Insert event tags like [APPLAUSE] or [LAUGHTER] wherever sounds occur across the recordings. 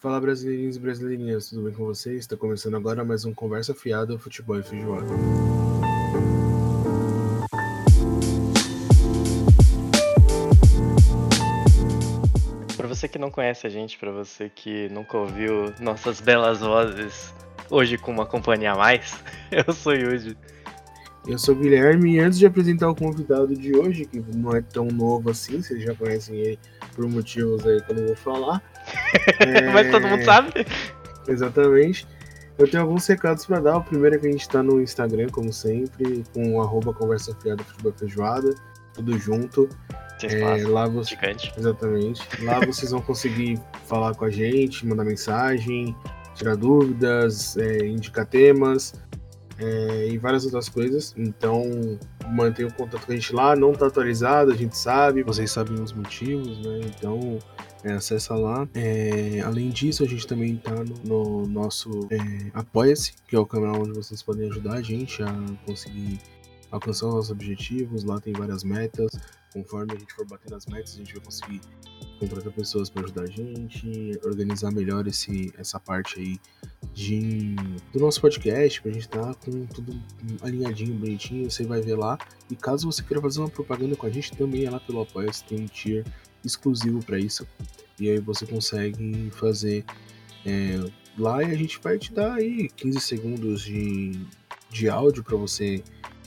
Fala brasileirinhos e brasileirinhas, tudo bem com vocês? Está começando agora mais um Conversa Fiada Futebol e Feijoada. Para você que não conhece a gente, para você que nunca ouviu nossas belas vozes hoje com uma companhia a mais, [LAUGHS] eu sou Yuji. Eu sou o Guilherme e antes de apresentar o convidado de hoje, que não é tão novo assim, vocês já conhecem ele por motivos aí que eu não vou falar. é... [LAUGHS] Mas todo mundo sabe. Exatamente. Eu tenho alguns recados para dar. O primeiro é que a gente está no Instagram, como sempre, com arroba conversa fiada futebol feijoada, tudo junto. É, lá você... Gigante. Exatamente. Lá vocês vão conseguir falar com a gente, mandar mensagem, tirar dúvidas, é, indicar temas é, e várias outras coisas. Então, mantenha o contato com a gente lá. Não está atualizado, a gente sabe, vocês sabem os motivos, né? Então, é, acessa lá. É, além disso, a gente também está no, no, nosso é, Apoia-se, que é o canal onde vocês podem ajudar a gente a conseguir alcançar os nossos objetivos. Lá tem várias metas. Conforme a gente for batendo as metas, a gente vai conseguir contratar pessoas para ajudar a gente, organizar melhor esse, essa parte aí de, do nosso podcast, pra gente estar tá com tudo alinhadinho, bonitinho, você vai ver lá. E caso você queira fazer uma propaganda com a gente, também é lá pelo apoio, tem um tier exclusivo para isso. E aí você consegue fazer é, lá e a gente vai te dar aí 15 segundos de, de áudio para você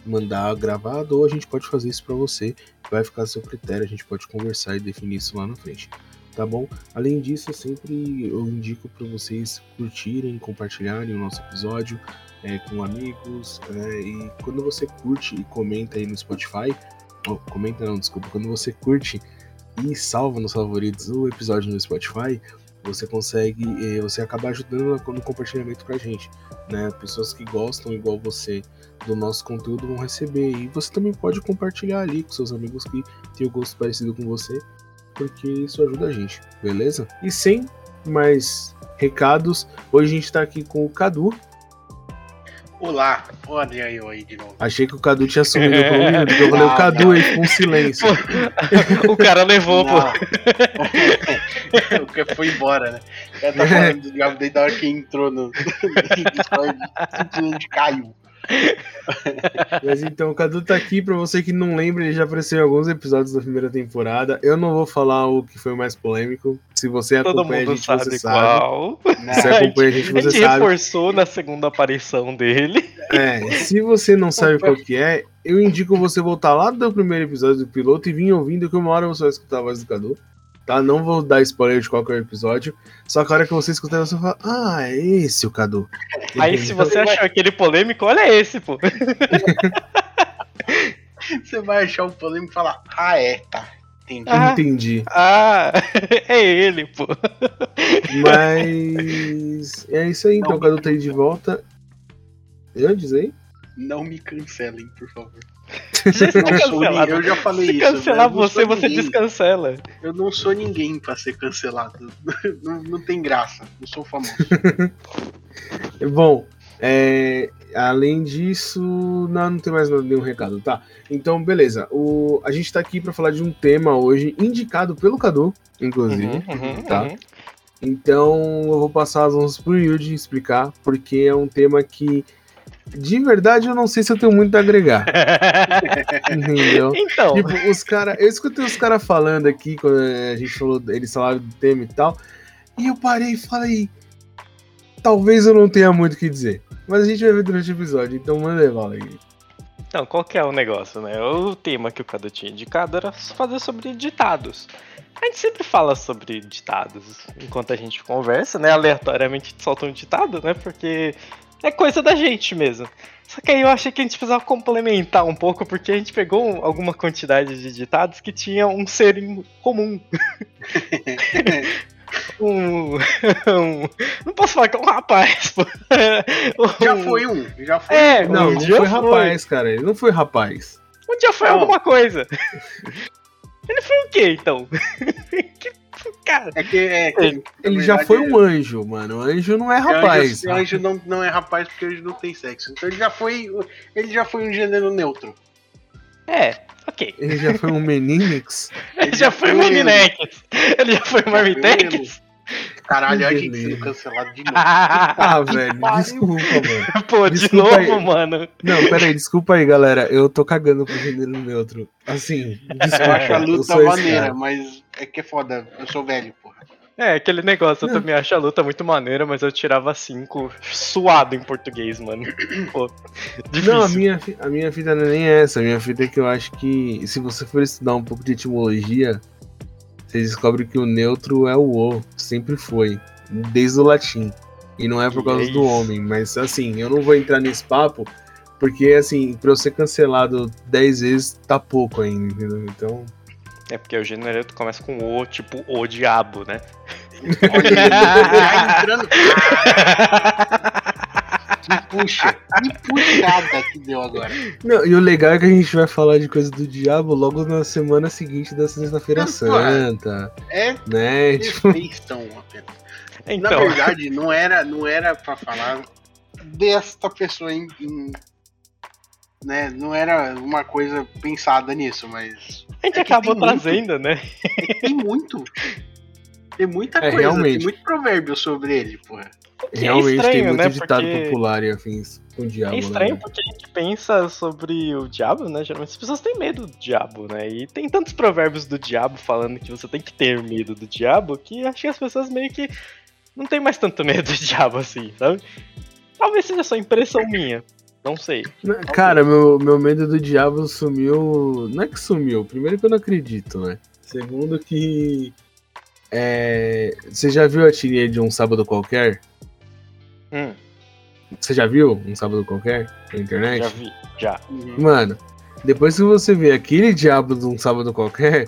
mandar gravado ou a gente pode fazer isso para você, vai ficar a seu critério, a gente pode conversar e definir isso lá na frente, tá bom? Além disso, sempre eu indico para vocês curtirem, compartilharem o nosso episódio é, com amigos é, e quando você curte e comenta aí no Spotify, comenta não, desculpa, quando você curte e salva nos favoritos o episódio no Spotify, você consegue, eh, você acaba ajudando no compartilhamento com a gente, né? Pessoas que gostam igual você do nosso conteúdo vão receber e você também pode compartilhar ali com seus amigos que têm o gosto parecido com você, porque isso ajuda a gente, beleza? E sem mais recados, hoje a gente está aqui com o Cadu, Olá, olha eu aí de novo. Achei que o Cadu tinha sumido por um minuto, eu falei, o Cadu aí com silêncio. [LAUGHS] o cara levou, pô. o [LAUGHS] foi embora, né? O tá falando do diabo desde a hora que entrou no, [LAUGHS] simplesmente caiu. [LAUGHS] Mas então, o Cadu tá aqui, pra você que não lembra, ele já apareceu em alguns episódios da primeira temporada. Eu não vou falar o que foi o mais polêmico. Se você Todo acompanha mundo a gente, sabe você qual. sabe. Se acompanha a gente, você a gente sabe. reforçou na segunda aparição dele. É, se você não sabe qual que é, eu indico você voltar lá do primeiro episódio do piloto e vir ouvindo que uma hora você vai escutar a voz do Cadu. Tá? Não vou dar spoiler de qualquer episódio. Só que a hora que você escutar, você fala, ah, é esse o Cadu. Aí se você achou aquele polêmico, olha esse, pô. [LAUGHS] você vai achar o polêmico e falar, ah, é, tá. Entendi. Ah. Entendi. Ah, [LAUGHS] é ele, pô. Mas é isso aí, então o Cadu tá aí de volta. Antes aí? Não me cancelem, por favor. Cancelado. ninguém, eu já falei Se isso. cancelar eu não você, você ninguém. descancela. Eu não sou ninguém pra ser cancelado. [LAUGHS] Não, não tem graça. Não sou famoso. [LAUGHS] Bom, é, além disso, não, não tem mais nada, nenhum recado, tá? Então, beleza. O, a gente tá aqui pra falar de um tema hoje, indicado pelo Cadu, inclusive. Uhum, uhum, tá? uhum. Então, eu vou passar as mãos pro Yuji explicar, porque é um tema que, de verdade, eu não sei se eu tenho muito a agregar. [LAUGHS] entendeu? Então, Tipo, os cara, eu escutei os caras falando aqui, quando a gente falou, eles falaram do tema e tal, e eu parei e falei, talvez eu não tenha muito o que dizer. Mas a gente vai ver durante o episódio, então manda levar aí. Então, qual que é o negócio, né? O tema que o Cadu tinha indicado era fazer sobre ditados. A gente sempre fala sobre ditados enquanto a gente conversa, né? Aleatoriamente solta um ditado, né? Porque é coisa da gente mesmo. Só que aí eu achei que a gente precisava complementar um pouco, porque a gente pegou um- alguma quantidade de ditados que tinha um ser em comum. [LAUGHS] um, um- Não posso falar que é um rapaz, pô. Já Um- foi um. Já foi É, Não, um não dia foi rapaz, cara. Ele não foi rapaz. Um dia foi Não. alguma coisa. [LAUGHS] Ele foi o quê, então? [LAUGHS] que, [LAUGHS] cara, É que, é que, Ele já foi um anjo, mano. O anjo não é rapaz. Anjo, anjo não, não é rapaz porque anjo não tem sexo. Então ele já foi. Ele já foi um gênero neutro. é, ok. Ele já foi um [LAUGHS] meninix. Ele já foi um Mininex. Ele já foi um Marmitex. Caralho, a Que gente sendo cancelado de novo. Ah, velho, pariu. desculpa, mano. Pô, de Desculpa novo, aí. mano. Não, pera aí, desculpa aí, galera. Eu tô cagando pro gênero neutro. Assim, desculpa. Eu acho a luta maneira, mas é que é foda. Eu sou velho, porra. É, aquele negócio, eu Não. também acho a luta muito maneira, mas eu tirava cinco suado em português, mano. Pô, difícil. Não, a minha, a minha fita não é nem essa. A minha fita é que eu acho que se você for estudar um pouco de etimologia, você descobre que o neutro é o o, sempre foi, desde o latim. E não é por causa do isso. homem, mas assim, eu não vou entrar nesse papo, porque assim, pra eu ser cancelado 10 vezes tá pouco ainda, entendeu? Então. É porque o gênero começa com o, tipo, o diabo, né? Olha, já [LAUGHS] entrando. Me puxa. Me puxada que deu agora. Não, e o legal é que a gente vai falar de coisa do diabo logo na semana seguinte da Sexta-feira Santa, É né? Tipo, [LAUGHS] apenas. Na Então, verdade, não era, não era pra falar desta pessoa em, em- né? Não era uma coisa pensada nisso, mas a gente é que acabou tem muito. trazendo, né? tem muito. Tem muita É, coisa, realmente. tem muito provérbio sobre ele, porra. É realmente tem estranho, muito né? ditado Porque- popular e afins com o diabo. É né, estranho velho? porque a gente pensa sobre o diabo, né? Geralmente as pessoas têm medo do diabo, né? E tem tantos provérbios do diabo falando que você tem que ter medo do diabo que acho que as pessoas meio que não tem mais tanto [LAUGHS] medo do diabo assim, sabe? Talvez seja só impressão minha. Não sei. Não, Cara, meu, meu medo do diabo sumiu. Não é que sumiu. Primeiro que eu não acredito, né? Segundo que. É... Você já viu a tirinha de um sábado qualquer? Hum, Você já viu um sábado qualquer na internet? já vi, já. Mano, depois que você vê aquele diabo de um sábado qualquer,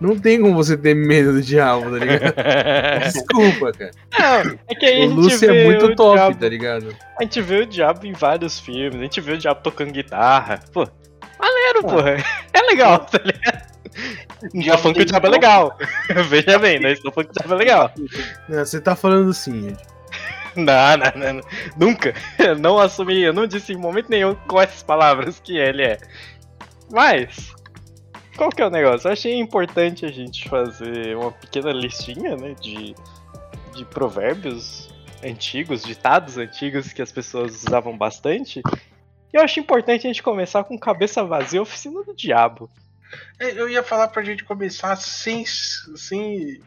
não tem como você ter medo do diabo, tá ligado? [LAUGHS] Desculpa, cara. Não, é que aí O Lúcio é muito top, diabo- tá ligado? A gente vê o diabo em vários filmes, a gente vê o diabo tocando guitarra. Pô, maneiro, Ah. porra. É legal, tá ligado? Não tô falando que o diabo é legal. [LAUGHS] Veja bem, né? Estou falando que o diabo é legal. Não, você tá falando assim. [LAUGHS] Não, não, não, não. Nunca. [LAUGHS] Eu não assumi, eu não disse em momento nenhum com essas palavras que ele é. Mas, qual que é o negócio? Eu achei importante a gente fazer uma pequena listinha, né, de, de provérbios antigos, ditados antigos que as pessoas usavam bastante. E eu acho importante a gente começar com cabeça vazia, oficina do diabo. É, Eu ia falar pra gente começar sem. sem...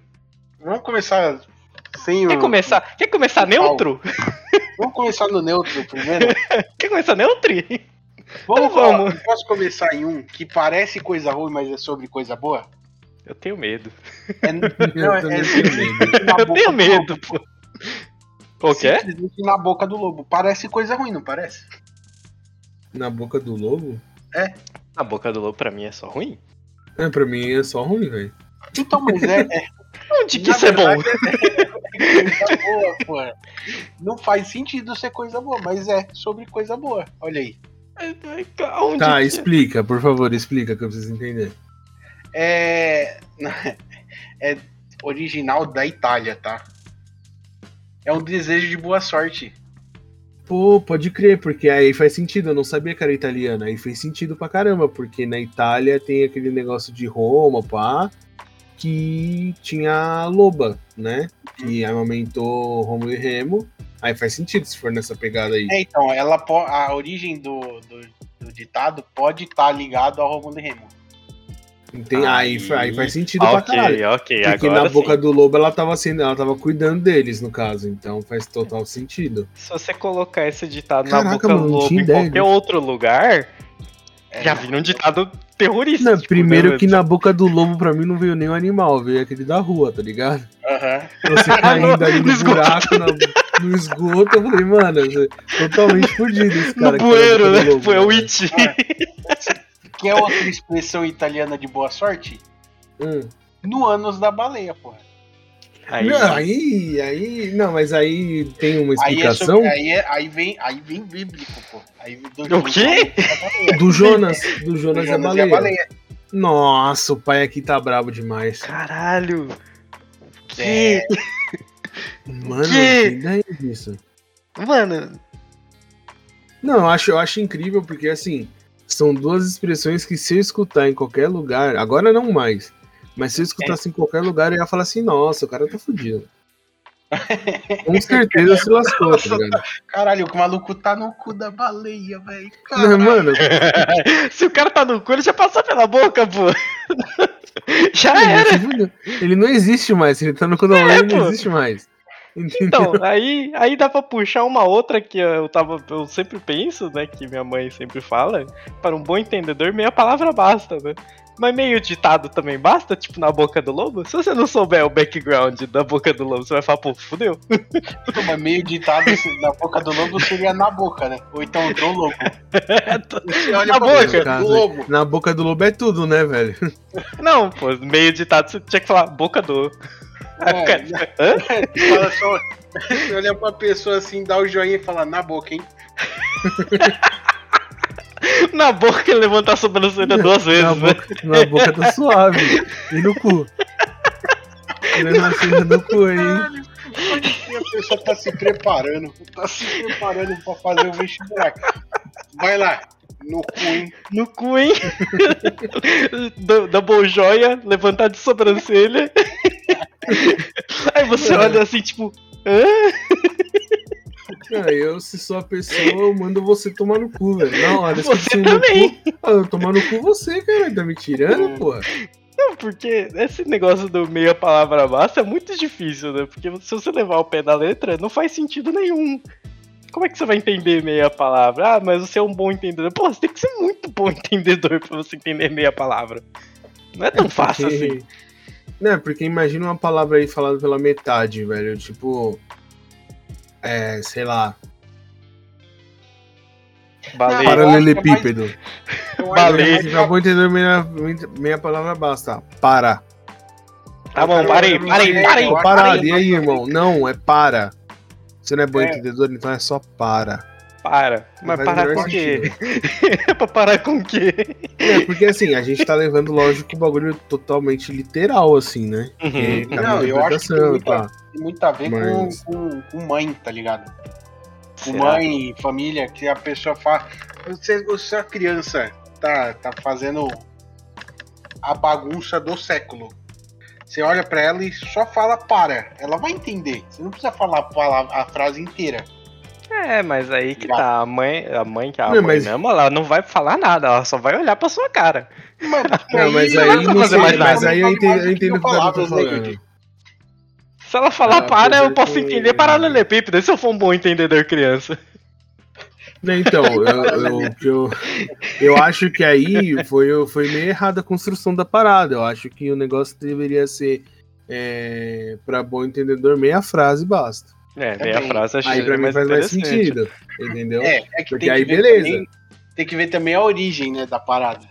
Vamos começar sem Quer o. começar, quer começar neutro? Vamos começar no neutro primeiro. [LAUGHS] Quer começar neutri? Vamos, Então vamos. falar- Posso começar em um que parece coisa ruim, mas é sobre coisa boa? Eu tenho medo. É, não, é, também é tenho simplesmente na Eu boca tenho do medo, lobo. pô. O quê? Simplesmente na boca do lobo. Parece coisa ruim, não parece? Na boca do lobo? A boca do lobo pra mim é só ruim? É, pra mim é só ruim, velho. Então, mas é. é Onde que isso é bom? verdade, É coisa boa. Não faz sentido ser coisa boa, mas é sobre coisa boa. Olha aí. Onde Tá, que... explica, por favor, explica que eu preciso entender. É. É original da Itália, tá? É um desejo de boa sorte. Pô, pode crer, porque aí faz sentido. Eu não sabia que era italiana. Aí fez sentido pra caramba, porque na Itália tem aquele negócio de Roma, pá, que tinha a loba, né? Que amamentou Romulo e Remo. Aí faz sentido se for nessa pegada aí. É, então, ela a origem do, do, do ditado pode estar ligado ao Romulo e Remo. Tem, aí, Aí- aí faz sentido pra Ok, caralho. ok, Porque agora na boca sim. do lobo ela tava sendo, ela tava cuidando deles, no caso. Então faz total sentido. Se você colocar esse ditado na Caraca, boca mano, do lobo em ideia qualquer outro lugar, É, já vira um ditado terrorista. Não, tipo, primeiro né? que na boca do lobo pra mim não veio nenhum animal, veio aquele da rua, tá ligado? aham. Você [LAUGHS] caindo ali No buraco, na- no esgoto, eu falei, mano, você- totalmente fudido esse cara. No na bueiro, né? lobo, Foi o né? It. [LAUGHS] Que é outra expressão italiana de boa sorte? Hum. No ânus da baleia, porra. Aí, Não, aí, aí, não, mas aí tem uma Aí, é explicação sobre- aí, é- aí vem, aí vem bíblico, pô. Aí do O quê? do Jonas, do Do Jonas, é Jonas e a baleia. baleia. Nossa, o pai aqui tá brabo demais. Caralho. Que? É. Mano, Que? que ideia é isso? Mano, Não, eu acho, eu acho incrível porque, assim, são duas expressões que se eu escutar em qualquer lugar, agora não mais, mas se eu escutasse em qualquer lugar, eu ia falar assim, nossa, o cara tá fudido. Com [LAUGHS] certeza se lascou, tá ligado? Caralho, o maluco tá no cu da baleia, velho. Mano, [LAUGHS] Se o cara tá no cu, ele já passou pela boca, pô. [LAUGHS] Já ele, era. Ele não existe mais. Se ele tá no cu da É, baleia, ele não pô. existe mais. Então, aí, aí dá pra puxar uma outra que eu tava. Eu sempre penso, né? Que minha mãe sempre fala. Para um bom entendedor, meia palavra basta, né? Mas meio ditado também basta, tipo na boca do lobo. Se você não souber o background da boca do lobo, você vai falar, pô, fudeu. [LAUGHS] Mas meio ditado assim, na boca do lobo seria na boca, né? Ou então do lobo. [LAUGHS] Você olha Na boca. Caso, do lobo. Na boca do lobo é tudo, né, velho? [LAUGHS] Não, pô, meio ditado você tinha que falar boca do. É? Fala só. Você olha pra pessoa assim, dá o joinha e fala na boca, hein? [LAUGHS] Na boca ele levantar a sobrancelha duas vezes, na, né? boca, na boca tá suave. E no cu. Tirando a cena do cu, hein? E a pessoa tá se preparando. Tá se preparando pra fazer o vestibular. Vai lá, no cu, hein? No cu, hein? [LAUGHS] Da- Double joia, levantar de sobrancelha. [LAUGHS] Aí você olha assim, tipo. Hã? Ah, eu, se sou a pessoa, eu mando você tomar no cu, velho. Na hora, Você esqueci no também. cu. Ah, eu tomar no cu você, cara. Tá me tirando, porra? Não, porque esse negócio do meia palavra basta é muito difícil, né? Porque se você levar o pé da letra, não faz sentido nenhum. Como é que você vai entender meia palavra? Ah, mas você é um bom entendedor. Pô, você tem que ser muito bom [LAUGHS] entendedor pra você entender meia palavra. Não é tão fácil assim. Não, porque imagina uma palavra aí falada pela metade, velho. Tipo. É, sei lá. Baleia. Para- Paralelepípedo. Eu acho Baleia. acabou de entender meia, meia palavra basta. Para. Tá bom, parei, parei, parei. Parado, e aí, irmão? Não, é para. Você não é bom É. entendedor, então é só para. Para. Mas parar menor com o quê? É [LAUGHS] pra parar com o quê? É, porque assim, a gente tá levando, lógico, o bagulho totalmente literal, assim, né? Uhum. Não, eu acho que tem pá. tem muito a ver Mas- com, com, com mãe, tá ligado? Com Será? mãe, família, que a pessoa fala. Você, se a criança tá, tá fazendo a bagunça do século. Você olha pra ela e só fala para. Ela vai entender. Você não precisa falar a, palavra- a frase inteira. É, mas aí que tá. A mãe, a mãe que é a Não, mãe mas- mesmo, ela não vai falar nada, ela só vai olhar pra sua cara. Mas, Não, mas aí, não sei, mais nada. mas aí eu entendo, eu entendo o que cara tá falando. Se ela falar Ah, para, eu posso que- entender paralelepípedo, se eu for um bom entendedor criança. Então, eu, eu, eu, eu acho que aí foi, foi meio errada a construção da parada. Eu acho que o negócio deveria ser, é, pra bom entendedor, meia frase basta. É, Também. meia frase achei Aí pra mim mais faz mais sentido, entendeu? É, é que Porque tem aí que beleza. Também, tem que ver também a origem, né, da parada.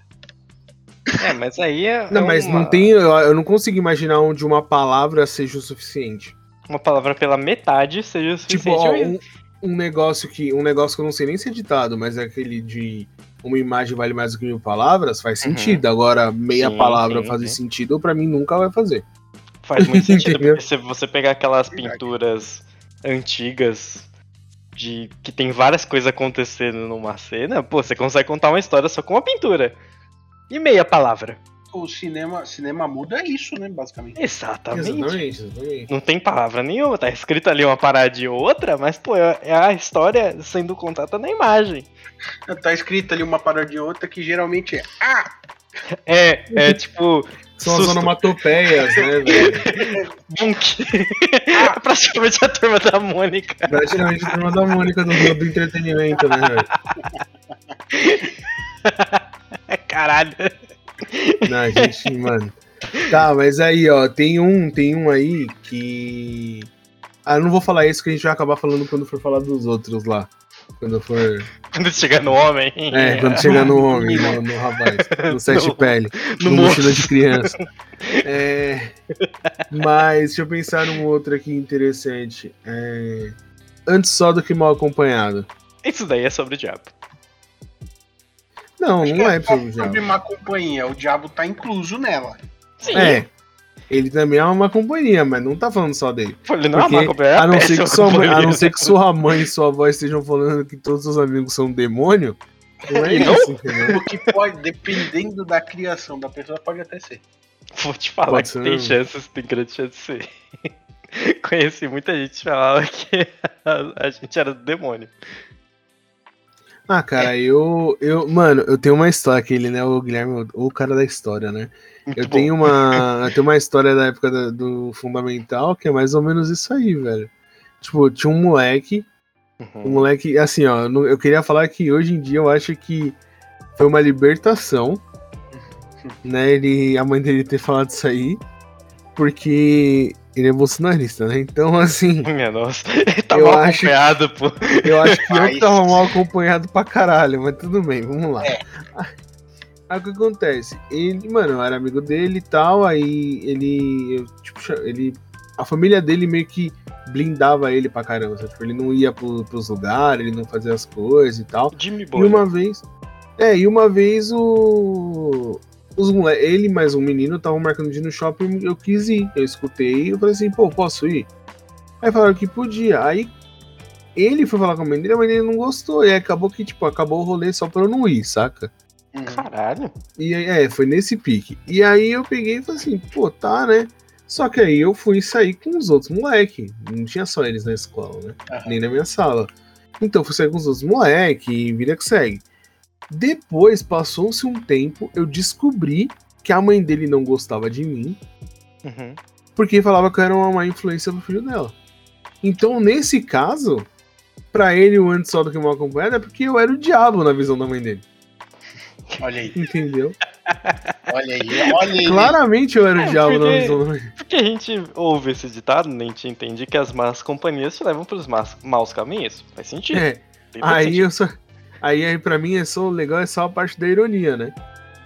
É, mas aí é. Não, é mas uma, não tem. Eu, eu não consigo imaginar onde uma palavra seja o suficiente. Uma palavra pela metade seja o Tipo, suficiente. ó, mesmo. um, um negócio que. Um negócio que eu não sei nem se é ditado, mas é aquele de uma imagem vale mais do que mil palavras, faz Uhum. sentido. Agora, meia Sim, palavra sim, fazer sim. sentido, pra mim nunca vai fazer. Faz muito sentido, [LAUGHS] porque se você pegar aquelas pinturas antigas de que tem várias coisas acontecendo numa cena, pô, você consegue contar uma história só com uma pintura. E meia palavra. O cinema, cinema muda isso, né, basicamente. Exatamente. Exatamente, exatamente. Não tem palavra nenhuma, tá escrito ali uma paradinha ou outra, mas, pô, é é a história sendo contada na imagem. Tá escrito ali uma parada de outra que geralmente é Ah! É, é tipo. São as susto, onomatopeias, né, [LAUGHS] velho? bunk. É praticamente a turma da Mônica. Praticamente a turma da Mônica do, do entretenimento, né, velho? [LAUGHS] Caralho. Não, gente, mano. Tá, mas aí, ó, tem um, tem um aí que. Ah, eu não vou falar isso que a gente vai acabar falando quando for falar dos outros lá. Quando for. Quando chega no homem. É, quando chegar no homem, no, no rapaz, no sete No- pele, no no, mochila de criança. É, mas deixa eu pensar num outro aqui interessante. É, antes só do que mal acompanhado. Isso daí é sobre o diabo. Não, Acho não é só sobre o sobre diabo. uma companhia. O diabo tá incluso nela. Sim. É. Ele também é uma companhia, mas não tá falando só dele. Ele não é Porque, uma companhia, é a, não ser péssima que sua mãe, a não ser que sua mãe e sua avó estejam falando que todos os amigos são demônio, não é não? isso, entendeu? O que pode, dependendo da criação da pessoa, pode até ser. Vou te falar Pode que ser tem chances, tem grande chance de ser. [LAUGHS] Conheci muita gente que falava que a, [LAUGHS] a gente era do demônio. Ah, cara, eu, eu. Mano, eu tenho uma história, aquele, né? O Guilherme, o cara da história, né? Muito Eu bom. tenho uma. [LAUGHS] Eu tenho uma história da época da- do Fundamental que é mais ou menos isso aí, velho. Tipo, tinha um moleque. Um Uhum. moleque, assim, ó, eu queria falar que hoje em dia eu acho que foi uma libertação, [LAUGHS] né? Ele, a mãe dele ter falado isso aí, porque ele é bolsonarista, né? Então, assim, Minha [LAUGHS] nossa, ele tá Eu mal acho acompanhado, pô. eu acho que eu Mas- tava mal acompanhado pra caralho, mas tudo bem, vamos lá. É. Aí o que acontece? Ele, mano, eu era amigo dele e tal, aí ele, eu, tipo, ele, a família dele meio que blindava ele pra caramba, sabe? Tipo, ele não ia pro, pros lugares, ele não fazia as coisas e tal. Jimmy E Boy. uma vez. É, e uma vez o. Os mole... Ele e mais um menino estavam marcando de ir no shopping, eu quis ir. Eu escutei eu falei assim, pô, posso ir? Aí falaram que podia. Aí ele foi falar com a mãe dele, a mãe dele não gostou. E acabou que, tipo, acabou o rolê só pra eu não ir, saca? Uhum. Caralho. E aí, é, foi nesse pique. E aí eu peguei e falei assim, pô, tá, né? Só que aí eu fui sair com os outros moleque. Não tinha só eles na escola, né? Aham. Nem na minha sala. Então eu fui sair com os outros moleque e vida que segue. Depois, passou-se um tempo, eu descobri que a mãe dele não gostava de mim, Uhum. porque falava que eu era uma má influência pro filho dela. Então, nesse caso, pra ele o antes só do que mal acompanhado é porque eu era o diabo na visão da mãe dele. Olha aí, Entendeu? olha aí, olha aí. Claramente eu era o É, diabo na porque- mãe. Porque a gente ouve esse ditado? A gente entende que as más companhias te levam pros más, maus caminhos. Faz sentido. É, aí sentido. eu só. Aí, aí pra mim é só o legal é só a parte da ironia, né?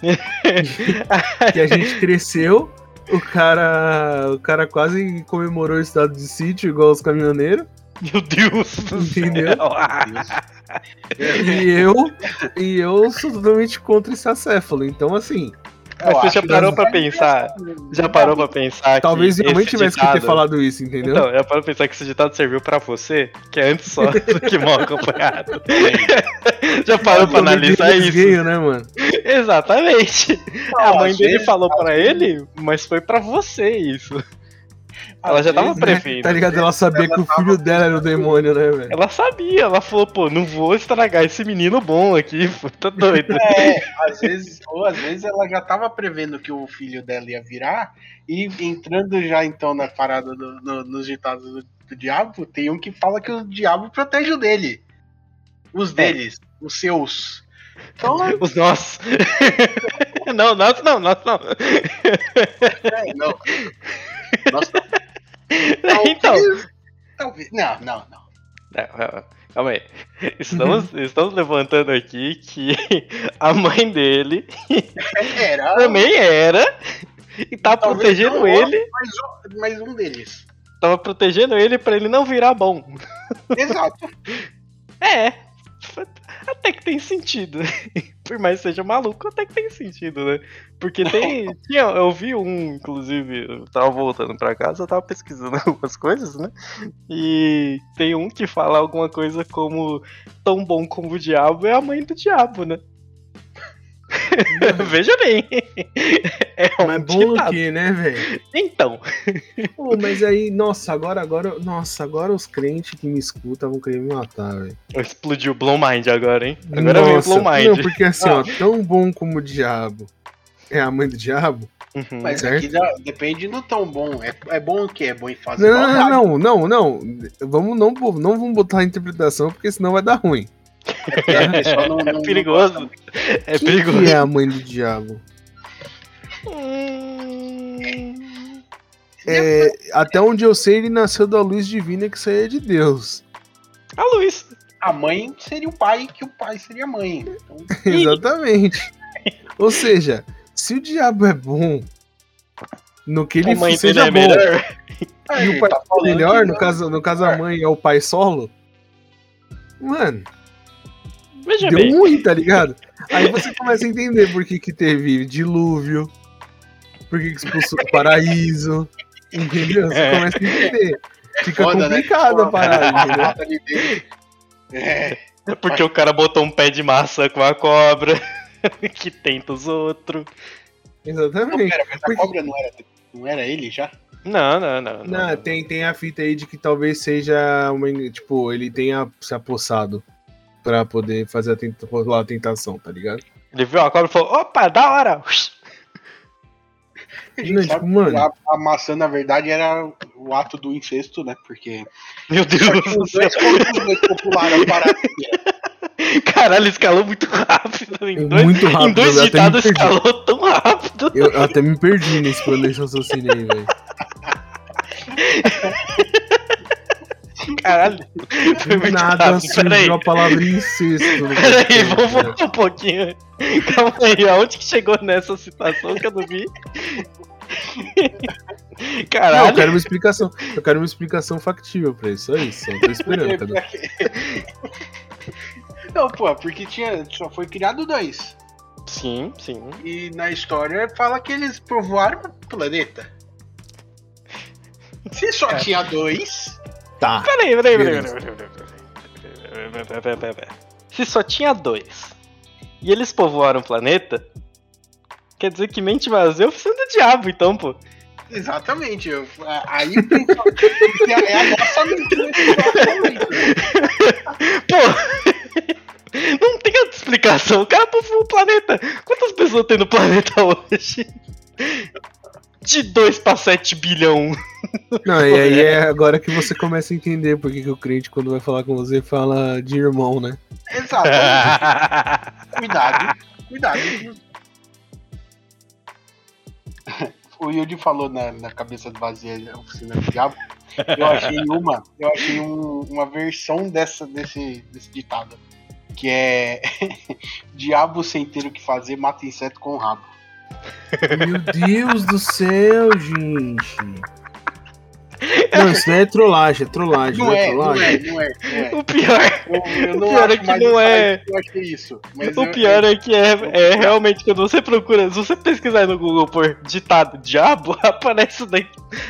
[LAUGHS] que a gente cresceu, o cara. O cara quase comemorou o estado de sítio igual os caminhoneiros. [LAUGHS] Meu Deus do Entendeu? céu. E eu. E eu sou totalmente contra esse acéfalo. Então, assim, Mas você já parou pra pensar? Já parou pra pensar talvez que minha mãe esse tivesse que ter ditado- falado isso, entendeu? Então, já parou pra pensar que esse ditado serviu pra você? Que é antes só do que mal acompanhado. [LAUGHS] já parou pra analisar isso? Gay, né, mano? Exatamente. Não, a mãe dele falou às pra ele, mas foi pra você isso. Ela já tava vezes- prevendo. Tá ligado? Ela sabia Ela que o tava filho dela era o demônio, né, velho? Ela sabia, ela falou, pô, não vou estragar esse menino bom aqui, [LAUGHS] pô, tá doido. É, às vezes, ou às vezes ela já tava prevendo que o filho dela ia virar e entrando já então na parada do- no- nos ditados do, do diabo, tem um que fala que o diabo protege o dele. Os deles, os seus. Então, [LAUGHS] Os nossos. [LAUGHS] não, nosso não, nosso não. é, não. Nossa, [LAUGHS] Então, talvez. Não, não, não. Não, Calma aí. Estamos, [LAUGHS] estamos levantando aqui que a mãe dele Era também era e tá Talvez protegendo não, ele. mais um, mais um deles. Tava protegendo ele pra ele não virar bom. Exato. [LAUGHS] É. Até que tem sentido. Por mais que seja maluco, até que tem sentido, né? Porque tem. [LAUGHS] tinha, eu vi um, inclusive, eu tava voltando pra casa, eu tava pesquisando [LAUGHS] algumas coisas, né? E tem um que fala alguma coisa como tão bom como o diabo é a mãe do diabo, né? [LAUGHS] Veja bem. É um Mas bom o ditado. quê, né, velho? Então, Pô, mas aí, nossa, agora, agora, nossa, agora os crentes que me escutam vão querer me matar, velho. explodiu Blow Mind agora, hein? Agora veio Blow Mind. Não, porque assim, ó, tão bom como o diabo é a mãe do diabo. Uhum. Mas Certo. aqui já depende do tão bom. É, é bom o quê? É bom em fazer Não, não, não, não, não. Vamos não, não vamos botar a interpretação, porque senão vai dar ruim. É, não- não- É perigoso. É Quem perigoso. que é a mãe do diabo? Hum, É, até onde eu sei, ele nasceu da luz divina que saía de Deus. A Luiz. A mãe seria o pai, que o pai seria a mãe. Então, [LAUGHS] Exatamente. Ou seja, se o diabo é bom no que ele seja é bom, melhor. e o pai tá é melhor, no caso, no caso a mãe é o pai solo, mano, Veja deu bem. ruim, tá ligado? Aí você começa a entender por que, que teve dilúvio, por que, que expulsou o paraíso, entendeu? Você É. começa a entender. Fica Foda, né? complicado a parada, entendeu? Dele. É, Porque o cara botou um pé de maçã com a cobra. [LAUGHS] que tenta os outros. não, Exatamente. pera, mas a Porque- cobra não era, não era ele já? Não, não, não. Não, não. tem, tem a fita aí de que talvez seja uma. Tipo, ele tenha se apossado pra poder fazer a, tenta, rolar a tentação, tá ligado? Ele viu a cobra e falou: opa, da hora! A gente Não, tipo, mano. a, a maçã, na verdade, era o ato do incesto, né? Porque Meu Deus do céu. [LAUGHS] Caralho, escalou muito rápido. Em dois, Muito rápido, em dois eu ditados escalou tão rápido. Eu até me perdi nesse, nesse raciocínio aí, velho. [LAUGHS] Caralho. Foi muito Nada rápido. Surgiu a palavra incesto. Peraí, vamos voltar um pouquinho. Calma aí, aonde que chegou nessa situação que eu não vi? Não, eu Caralho. quero uma explicação. Eu quero uma explicação factível pra isso. Só isso. Eu tô esperando. Cadê? [LAUGHS] Não, pô, porque tinha, só foi criado dois. Sim, sim. E na história fala que eles povoaram o planeta. Se só É. tinha dois, Tá. Peraí, peraí, peraí, peraí. Se só tinha dois e eles povoaram o planeta, quer dizer que mente vazia é oficina do diabo, então, pô. exatamente. eu- a- Aí é a nossa mentira exatamente. [LAUGHS] Pô! Não tem outra explicação. O cara povoou o planeta. Quantas pessoas tem no planeta hoje? De 2 pra 7 bilhão. Não, e [LAUGHS] aí é agora que você começa a entender por que, que o crente, quando vai falar com você, fala de irmão, né? Exatamente. [LAUGHS] Cuidado, cuidado. O Yuri falou na, na cabeça do vazia oficina do diabo. Eu achei uma, eu achei um- uma versão dessa, desse, desse ditado. Que é [LAUGHS] Diabo sem ter o que fazer, mata inseto com o rabo. Meu Deus do céu, gente. Não, isso não é trollagem, é trollagem, Não não é é, não trollagem. é, não é, não é. o pior, Eu, eu O não pior é acho que não é. isso, Eu achei isso. Mas o eu- pior é que é, é realmente quando você procura, se você pesquisar no Google por ditado diabo, [LAUGHS] aparece daí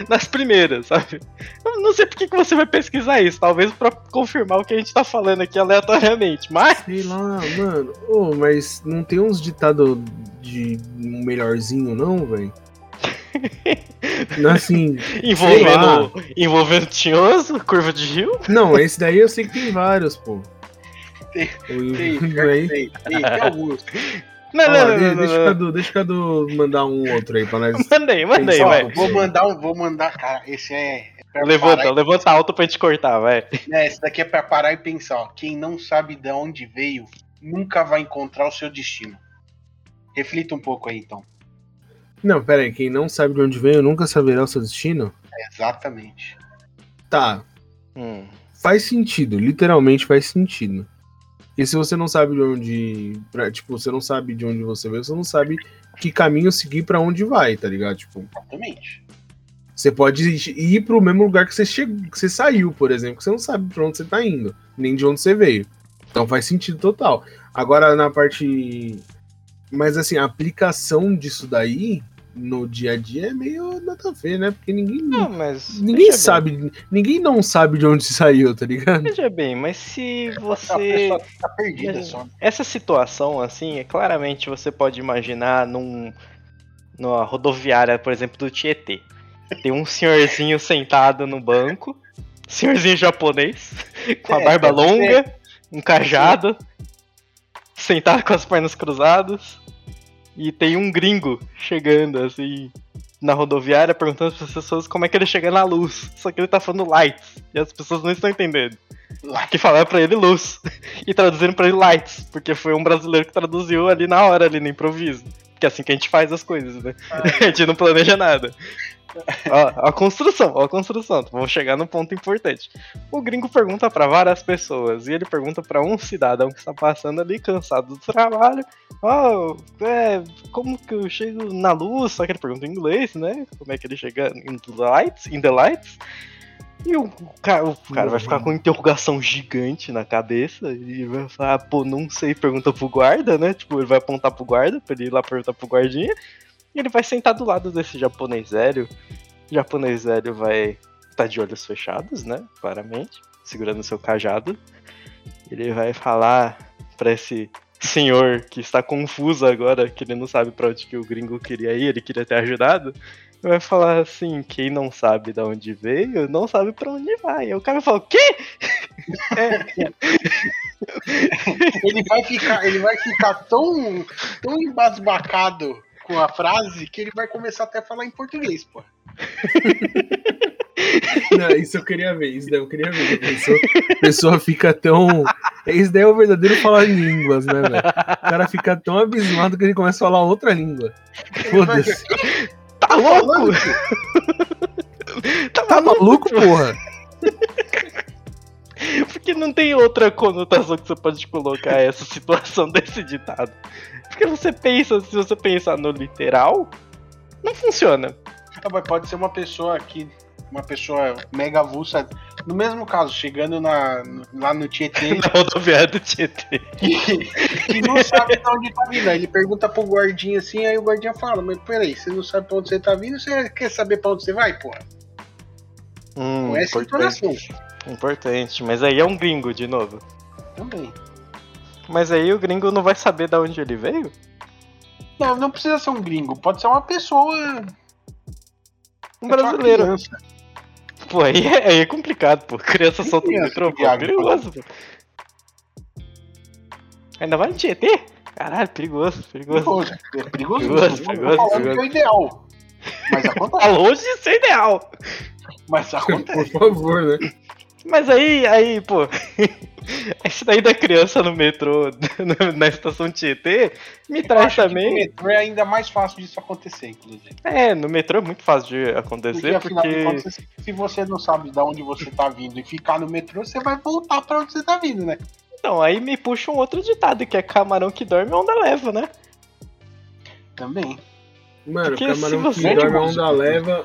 nas primeiras, sabe? Eu não sei por que que você vai pesquisar isso, talvez pra confirmar o que a gente tá falando aqui aleatoriamente, mas Sei lá, mano. Ô, mas não tem uns ditados de um melhorzinho, não, velho? Assim, envolvendo, envolvendo tinhoso, curva de rio. não, esse daí eu sei que tem vários, pô. Tem- O- Tem, tem, tem, tem alguns. [LAUGHS] Não, Ó, não, não, de- não, deixa, não. Cadu, deixa o Cadu mandar um outro aí pra nós. [LAUGHS] Mandei, mandei, vai. Vou mandar um, vou mandar, cara, esse é. é Levanta, parar levanta alto pra gente cortar, vai. e- né, esse daqui é pra parar e pensar, ó. Quem não sabe de onde veio, nunca vai encontrar o seu destino. Reflita um pouco aí, então. Não, pera aí, quem não sabe de onde veio nunca saberá o seu destino? Exatamente. Tá, Hum. faz sentido, literalmente faz sentido. E se você não sabe de onde. pra- tipo, você não sabe de onde você veio, você não sabe que caminho seguir pra onde vai, tá ligado? Tipo, Exatamente. você pode ir pro mesmo lugar que você, chegou, que você saiu, por exemplo, que você não sabe pra onde você tá indo, nem de onde você veio. Então faz sentido total. Agora na parte. Mas assim, a aplicação disso daí no dia a dia é meio nada a ver, né? Porque ninguém. Não, mas. Ninguém sabe, ninguém não sabe de onde saiu, tá ligado? Bem, veja bem, mas se você. tá perdida Mas- só. Essa situação, assim, é claramente você pode imaginar num. numa rodoviária, por exemplo, do Tietê. Tem um senhorzinho [LAUGHS] sentado no banco, senhorzinho japonês, com a É, barba longa, um cajado, sentado com as pernas cruzadas, e tem um gringo chegando, assim, na rodoviária, perguntando para as pessoas como é que ele chega na luz. Só que ele tá falando lights, e as pessoas não estão entendendo. Que falaram pra ele luz. [LAUGHS] E traduziram pra ele lights, porque foi um brasileiro que traduziu ali na hora, ali no improviso. Que é assim que a gente faz as coisas, né? [LAUGHS] A gente não planeja nada. Ó, a construção, ó, a construção. Vamos chegar no ponto importante. O gringo pergunta pra várias pessoas, e ele pergunta pra um cidadão que está passando ali, cansado do trabalho. Oh, é, como que eu chego na luz? Só que ele pergunta em inglês, né? Como é que ele chega in the lights? In the lights? E o cara, o cara vai ficar com uma interrogação gigante na cabeça e vai falar, pô, não sei, pergunta pro guarda, né? Tipo, ele vai apontar pro guarda pra ele ir lá perguntar pro guardinha. Ele vai sentar do lado desse japonês velho. O japonês velho vai estar de olhos fechados, né? Claramente, segurando seu cajado. Ele vai falar pra esse senhor que está confuso agora, que ele não sabe pra onde que o gringo queria ir, ele queria ter ajudado. vai falar assim, quem não sabe de onde veio, não sabe pra onde vai. O cara fala, o quê? [LAUGHS] Ele vai ficar, ele vai ficar tão, tão embasbacado com a frase que ele vai começar até a falar em português, pô. [LAUGHS] Não, isso eu queria ver, isso daí eu queria ver. A pessoa, a pessoa fica tão. Isso daí é o verdadeiro falar em línguas, né, velho? O cara fica tão abismado que ele começa a falar outra língua. Foda-se. Tá louco? Tá maluco, porra? [LAUGHS] Porque não tem outra conotação que você pode colocar essa situação [LAUGHS] desse ditado. Porque você pensa, se você pensar no literal, não funciona. Ah, mas pode ser uma pessoa que. Uma pessoa mega avulsa. No mesmo caso, chegando na, lá no Tietê, [LAUGHS] Na rodoviária do Tietê. que, que não sabe de onde tá vindo. Aí ele pergunta pro guardinha assim, aí o guardinha fala, mas peraí, você não sabe pra onde você tá vindo, você quer saber pra onde você vai, porra? Hum, Com essa entonação. Importante. Mas aí é um gringo de novo. Também. Mas aí o gringo não vai saber de onde ele veio? Não, não precisa ser um gringo, pode ser uma pessoa. Um pode uma brasileiro. Pô, aí é, aí é complicado, pô. Criança solta no pô. Thiago? Perigoso, pô. Ainda vai no Tietê? Caralho, perigoso, perigoso. Perigoso. É perigoso. Perigoso, perigoso, falando perigoso. que é o ideal. Mas [LAUGHS] Tá acontece. longe de ser ideal. Mas Por acontece. favor, né? Mas aí, aí, pô. [LAUGHS] Esse daí da criança no metrô, [LAUGHS] na- na estação Tietê, me Eu traz acho que no também. metrô é ainda mais fácil disso acontecer, inclusive. É, no metrô é muito fácil de Porque, acontecer, afinal de porque. contas, se- se você não sabe de onde você tá vindo e ficar no metrô, você vai voltar pra onde você tá vindo, né? Então, aí me puxa um outro ditado, que é camarão que dorme, onda leva, né? Também. Mano, Porque camarão se você- que dorme onda leva.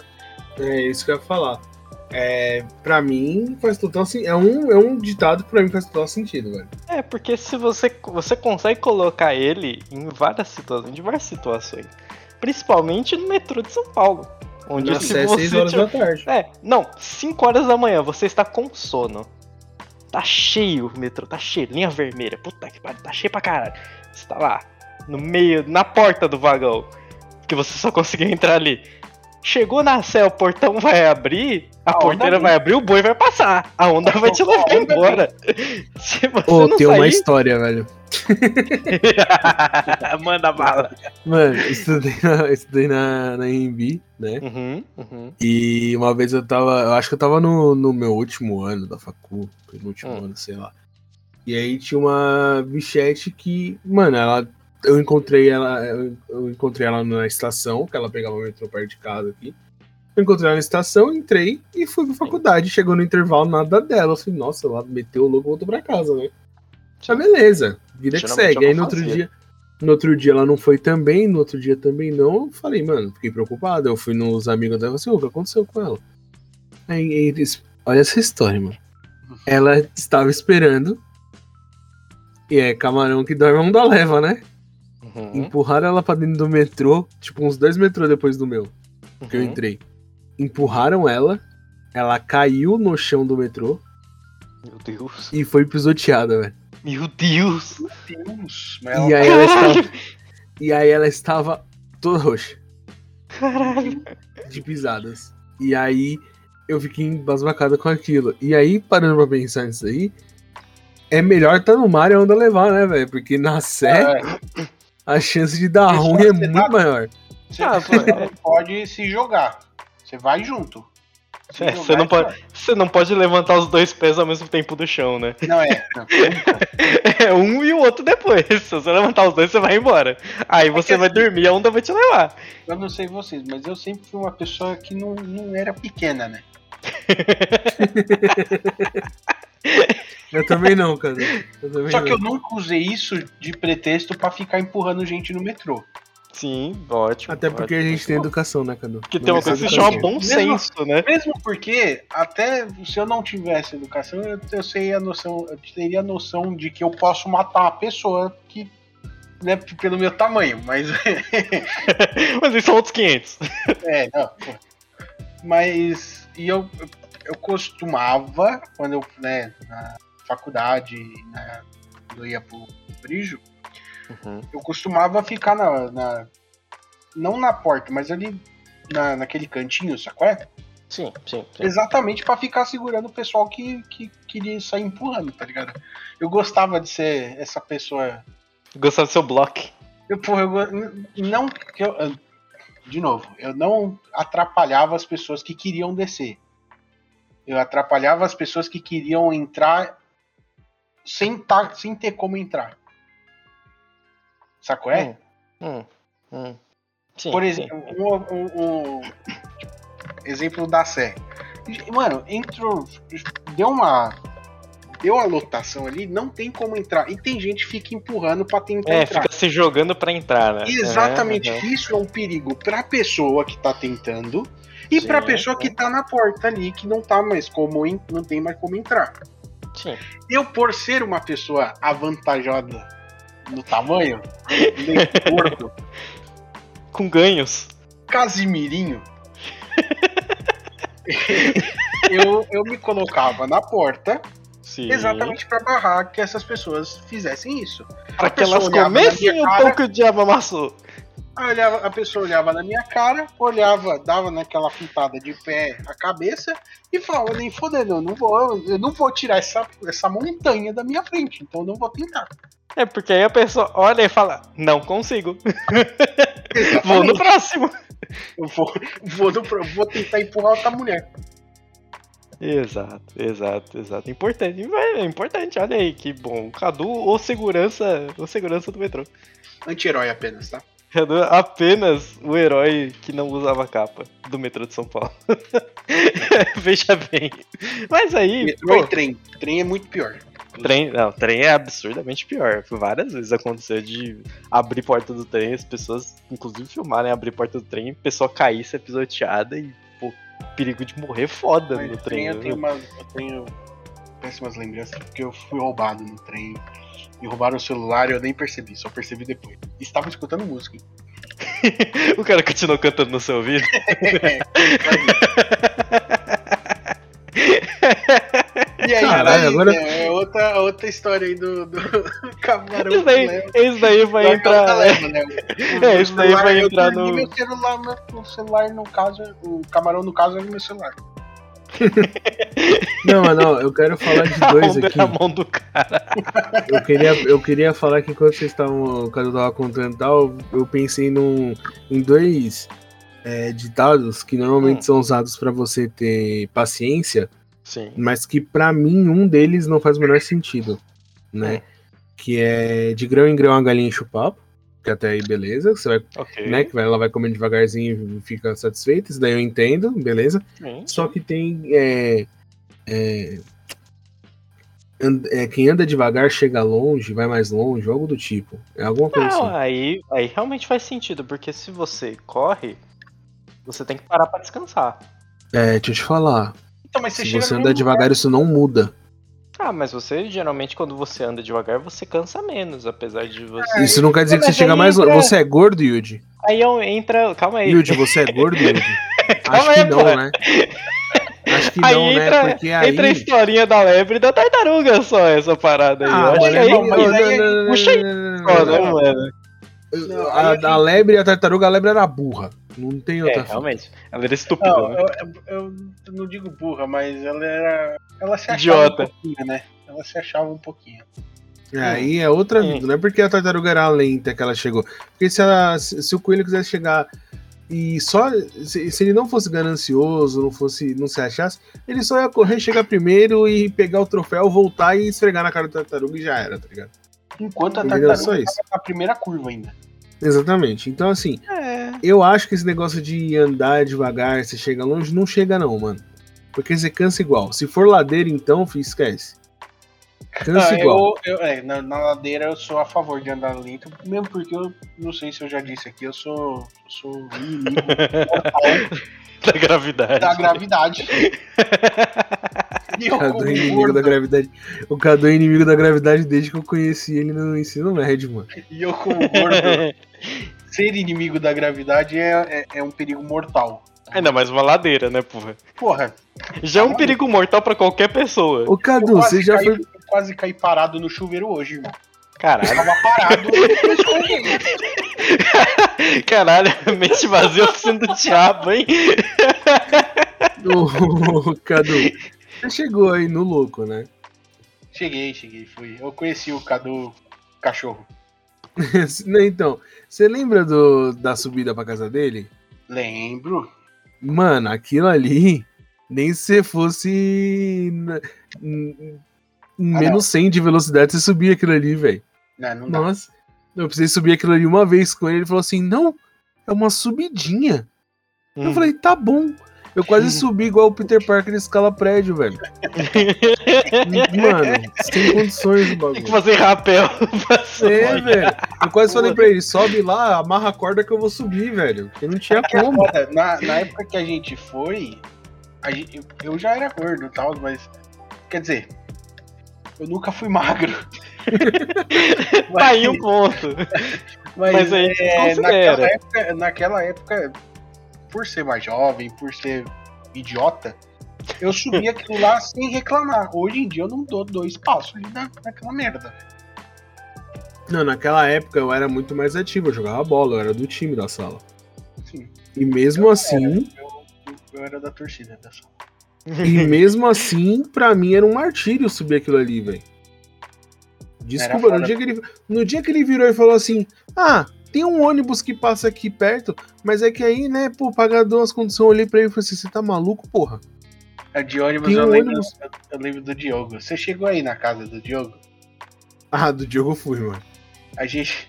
É isso que eu ia falar. É, pra mim faz total sentido. É um, é um ditado que pra mim faz total sentido, velho. É, porque se você, você consegue colocar ele em várias situações, em diversas situações. Principalmente no metrô de São Paulo. Onde Nas se 6 você horas tiver- da tarde. É, não, 5 horas da manhã, você está com sono. Tá cheio o metrô, tá cheio, linha vermelha, puta que pariu, tá cheio pra caralho. Você tá lá, no meio, na porta do vagão, que você só [LAUGHS] conseguiu entrar ali. Chegou na Sé, o portão vai abrir, a, A porteira vai abrir, o boi vai passar. A onda vai te levar embora. [LAUGHS] Se você Ô, não tem uma sair, história, velho. [LAUGHS] manda bala. Mano, eu estudei na, eu estudei na, na IMB, né? Uhum, uhum. E uma vez eu tava. Eu acho que eu tava no, no meu último ano da facu, penúltimo Hum. ano, sei lá. E aí tinha uma bichete que, mano, ela. Eu encontrei ela. Eu, encontrei ela na estação, que ela pegava o metrô perto de casa aqui. Eu encontrei ela na estação, entrei e fui pra faculdade. Chegou no intervalo, nada dela. Eu falei, nossa, ela meteu o louco e voltou pra casa, né? Ah, beleza. Vida que segue. Aí no outro fazia. dia. No outro dia ela não foi também, no outro dia também não. Eu falei, mano, fiquei preocupado. Eu fui nos amigos dela e falei assim, "Ô, o que aconteceu com ela? Aí eles. Olha essa história, mano. Ela estava esperando. E é camarão que dorme onda leva, né? Uhum, Empurraram ela pra dentro do metrô, tipo uns dois metrôs depois do meu, que eu uhum. entrei. Empurraram ela, ela caiu no chão do metrô Meu Deus. e foi pisoteada, velho. Meu Deus. Deus, mas E aí ela [LAUGHS] estava. E aí ela estava toda roxa. Caralho. de pisadas. E aí eu fiquei embasbacado com aquilo. E aí, parando pra pensar nisso aí, é melhor estar no mar e a onda levar, né, velho? Porque na Sé, É, a chance de dar ruim é muito nada. maior. você, Ah, você não pode se jogar. Você vai junto. Se É, jogar, você não é pode- Você não pode levantar os dois pés ao mesmo tempo do chão, né? Não é. Não, [LAUGHS] É um e o outro depois. [LAUGHS] Se você levantar os dois, você vai embora. Aí você que vai assim- dormir e a onda vai te levar. eu não sei vocês, mas eu sempre fui uma pessoa que não, não era pequena, né? Eu também não, cara. Eu também Só não. que eu nunca usei isso de pretexto pra ficar empurrando gente no metrô. Sim, ótimo. Até porque a ótimo. gente tem educação, né, Cadu? Porque tem uma coisa que se chama bom senso, né? Mesmo porque, até se eu não tivesse educação, eu, eu, sei a noção, eu teria a noção de que eu posso matar uma pessoa que. Né, pelo meu tamanho, mas. [LAUGHS] Mas isso são outros 500. É, não. pô. Mas. E eu, eu costumava, quando eu, né, na faculdade, né, quando eu ia pro Brijo, Uhum. eu costumava ficar na, na- Não na porta, mas ali na, naquele cantinho, sacou? É? Sim, sim, sim. Exatamente pra ficar segurando o pessoal que, que queria sair empurrando, tá ligado? Eu gostava de ser essa pessoa. Gostava do seu bloco. Eu, porra, eu não. eu- eu- de novo, eu não atrapalhava as pessoas que queriam descer. Eu atrapalhava as pessoas que queriam entrar sem, tá, sem ter como entrar. Sacou? É? Hum, hum. Sim, Por exemplo, um, um- um- exemplo da Sé. Mano, entrou. Deu uma. Deu a lotação ali, não tem como entrar. E tem gente que fica empurrando pra tentar É, entrar. fica se jogando pra entrar, né? Exatamente, Uhum, uhum. isso é um perigo pra pessoa que tá tentando e pra Sim, pessoa que tá na porta ali, que não tá mais como não tem mais como entrar. Sim. Eu, por ser uma pessoa avantajada no tamanho, meio [LAUGHS] gordo, Com ganhos. Casimirinho, [LAUGHS] eu, eu me colocava na porta Sim. exatamente pra barrar que essas pessoas fizessem isso. Pra A que elas comessem o cara- pão que o diabo amassou. Olhava- a pessoa olhava na minha cara, olhava, dava naquela fitada de pé a cabeça e falava, nem fodendo, eu não vou, eu não vou tirar essa, essa montanha da minha frente, então eu não vou tentar. É porque aí a pessoa olha e fala: Não consigo. [LAUGHS] Vou no próximo. Eu vou, vou, no pro- vou tentar empurrar outra mulher. Exato, exato, exato. Importante, é importante, olha aí, que bom. Cadu ou segurança, ou segurança do metrô. Anti-herói apenas, tá? Cadu apenas o herói que não usava capa do metrô de São Paulo. [LAUGHS] Veja bem. Mas aí, Metrô pô, e trem. Trem é muito pior. trem, não, trem é absurdamente pior. Várias vezes aconteceu de abrir porta do trem, as pessoas, inclusive, filmarem abrir porta do trem, pessoa cair, ser pisoteada e, perigo de morrer foda Mas no trem eu tenho, né? uma, eu tenho péssimas lembranças, porque eu fui roubado no trem. Me roubaram o celular e eu nem percebi, só percebi depois. Estava escutando música. [LAUGHS] o cara continuou cantando no seu ouvido. [LAUGHS] [LAUGHS] E aí, Caralho, aí, agora- né, é outra, outra história aí do, do [LAUGHS] camarão Isso daí, isso daí vai entrar. galera, né? O [LAUGHS] É, isso daí vai eu entrar no- Meu celular, meu, o celular, no caso, o camarão, no caso, é meu celular. [LAUGHS] Não, mas não, eu quero falar de dois aqui. na mão do cara. Eu queria, eu queria falar que enquanto vocês estavam, o Cadu tava contando e tal, eu pensei num, em dois é, ditados que normalmente Hum. são usados pra você ter paciência, Sim. mas que pra mim um deles não faz o menor sentido, né? Hum. Que é de grão em grão a galinha enche o papo, que até aí beleza, você vai, Ok. né, que vai- ela vai comendo devagarzinho e fica satisfeita, isso daí eu entendo, beleza? Sim. Só que tem. É, é, and- é, quem anda devagar chega longe, vai mais longe, algo do tipo. É alguma coisa Não, assim. aí, aí realmente faz sentido, porque se você corre, você tem que parar pra descansar. É, deixa eu te falar. Então, mas você Se chega você mesmo devagar, isso não muda. Ah, mas você, geralmente, quando você anda devagar, você cansa menos, apesar de você. Isso não quer dizer que você chega mais longe. entra- Você é gordo, Yuji? Aí eu- entra. Calma aí. Yuji, você é gordo, Yuji? Calma Acho que aí, não, pô. né? Acho que Aí não, entra, né? Porque aí. entra a historinha da lebre e da tartaruga só, essa parada aí. Ah, eu acho mano, que aí, não, né, mano? Não, A, aí a lebre e a tartaruga, a lebre era burra. Não tem É, outra fita. realmente. Ela era estúpida, Não, né? eu, eu- eu não digo burra, mas ela era. Ela se achava Idiota. um pouquinho, né? Ela se achava um pouquinho. Aí é outra vida, não é porque a tartaruga era lenta que ela chegou. Porque se, ela- se, se o coelho quisesse chegar e só. Se, se ele não fosse ganancioso, não fosse. não se achasse, ele só ia correr, chegar primeiro e pegar o troféu, voltar e esfregar na cara da tartaruga e já era, tá ligado? Enquanto a Entendeu? tartaruga tava na primeira curva ainda. Exatamente. Então, assim, É. eu acho que esse negócio de andar devagar, você chega longe, não chega, não, mano. Porque você cansa igual. Se for ladeira, então, filho, esquece. Cansa Ah, igual. eu, eu- é, na, na ladeira eu sou a favor de andar lento, mesmo porque eu não sei se eu já disse aqui, eu sou, eu sou inimigo [LAUGHS] Da gravidade. da gravidade. [LAUGHS] Eu O Cadu é inimigo da gravidade. O Cadu é inimigo da gravidade desde que eu conheci ele no ensino médio, mano. e eu como gordo, [LAUGHS] ser inimigo da gravidade é, é, é um perigo mortal. Ainda mais uma ladeira, né, porra? Porra, Já é um perigo mortal pra qualquer pessoa. Ô, Cadu, eu você já caí, foi. eu quase caí parado no chuveiro hoje, irmão. Caralho. Tava parado, eu. [LAUGHS] Caralho, mente vazia oficina do diabo, hein? Ô, Cadu, você chegou aí no louco, né? Cheguei, cheguei, fui. Eu conheci o Cadu cachorro. [LAUGHS] Então, você lembra do, da subida pra casa dele? Lembro. Mano, aquilo ali, nem se você fosse Ah, menos 100 de velocidade, você subia aquilo ali, velho. Não, não dá. Nossa, eu precisei subir aquilo ali uma vez com ele. Ele falou assim: não, é uma subidinha. Hum. Eu falei: tá bom. Eu quase subi igual o Peter Parker escala prédio, velho. [LAUGHS] Mano, sem condições do Tem que bagulho. fazer rapel. É, velho. Eu quase falei pra ele: sobe lá, amarra a corda que eu vou subir, velho. Porque não tinha como. Na, na época que a gente foi, a gente- eu, já era gordo e tal, mas. Quer dizer, eu nunca fui magro. [LAUGHS] Tá aí um ponto. Mas, Mas aí é, naquela, época, naquela época, por ser mais jovem, por ser idiota, eu subi [LAUGHS] aquilo lá sem reclamar. Hoje em dia eu não dou dois passos ali na, naquela merda. Não, naquela época eu era muito mais ativo. Eu jogava bola, eu era do time da sala. Sim, E mesmo assim, eu, eu era da torcida da sala. E mesmo assim, pra mim era um martírio subir aquilo ali, velho. Desculpa, Era no dia, que ele, no dia que ele virou e falou assim: Ah, tem um ônibus que passa aqui perto, mas é que aí, né, pô, pagador as condições, eu olhei pra ele e falei assim: Você tá maluco, porra? A de ônibus, Tem eu, um lembro, ônibus. eu, lembro do Diogo. Você chegou aí na casa do Diogo? Ah, do Diogo eu fui, mano. A gente.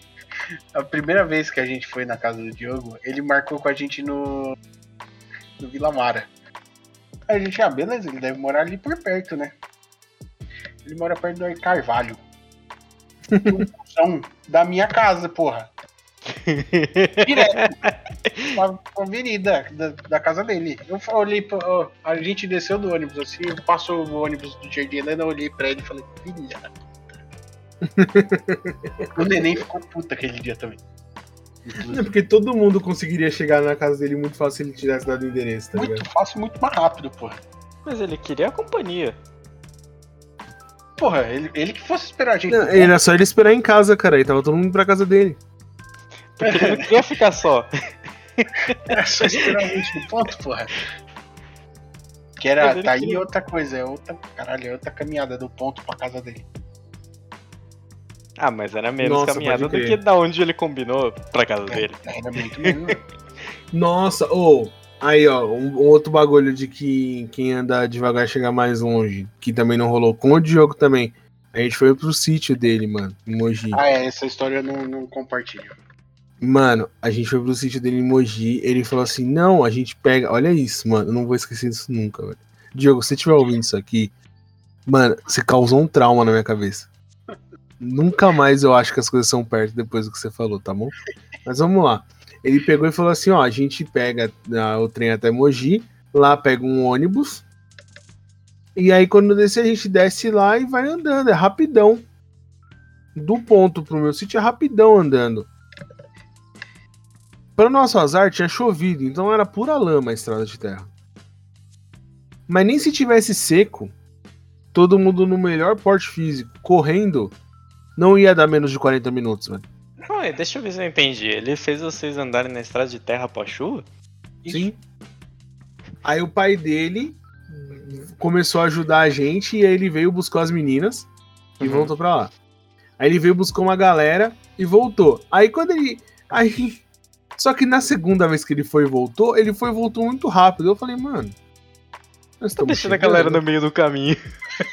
A primeira vez que a gente foi na casa do Diogo, ele marcou com a gente no. no Vila Mara. Aí a gente, ah, beleza, ele deve morar ali por perto, né? Ele mora perto do Ar Carvalho. [LAUGHS] Um da minha casa, porra. Direto. Pra, avenida da, da casa dele. Eu olhei pra, ó, A gente desceu do ônibus assim, passou o ônibus do Jardim Helena, eu olhei pra ele e falei, filha. puta." [LAUGHS] o neném ficou puto aquele dia também. É porque todo mundo conseguiria chegar na casa dele muito fácil se ele tivesse dado o endereço, tá ligado? Muito fácil, muito mais rápido, porra. Mas ele queria a companhia. Porra, ele, ele que fosse esperar a gente. Não, era só ele esperar em casa, cara. Aí tava todo mundo pra casa dele. Porque ele não queria ficar só. Era [LAUGHS] só esperar a gente no ponto, porra. Que era, tá aí outra coisa, é outra, caralho, é outra caminhada do ponto pra casa dele. Ah, mas era menos Nossa, caminhada do que da onde ele combinou pra casa dele. Era muito. [LAUGHS] Nossa, ou. aí, ó, um, um outro bagulho de que quem anda devagar chega mais longe, que também não rolou com o Diogo também. A gente foi pro sítio dele, mano, em Mogi. ah, é, essa história eu não, não compartilho. Mano, a gente foi pro sítio dele em Mogi. Ele falou assim: Não, a gente pega. Olha isso, mano. Eu não vou esquecer disso nunca, velho. Diogo, se você estiver ouvindo isso aqui, mano, você causou um trauma na minha cabeça. Nunca mais eu acho que as coisas são perto depois do que você falou, tá bom? Mas vamos lá. Ele pegou e falou assim: Ó, a gente pega ah, o trem até Mogi, lá pega um ônibus. E aí, quando descer, a gente desce lá e vai andando. É rapidão. Do ponto pro meu sítio é rapidão andando. Para nosso azar, tinha chovido, então era pura lama a estrada de terra. Mas nem se tivesse seco, todo mundo no melhor porte físico, correndo, não ia dar menos de 40 minutos, velho. Não, deixa eu ver se eu entendi. Ele fez vocês andarem na estrada de terra após chuva? Sim. Aí o pai dele começou a ajudar a gente e aí ele veio buscar as meninas e Uhum. voltou pra lá. Aí ele veio buscar uma galera e voltou. Aí quando ele. Aí. Só que na segunda vez que ele foi e voltou, ele foi e voltou muito rápido. Eu falei, mano. Nós Tô estamos deixando a chegando. galera no meio do caminho.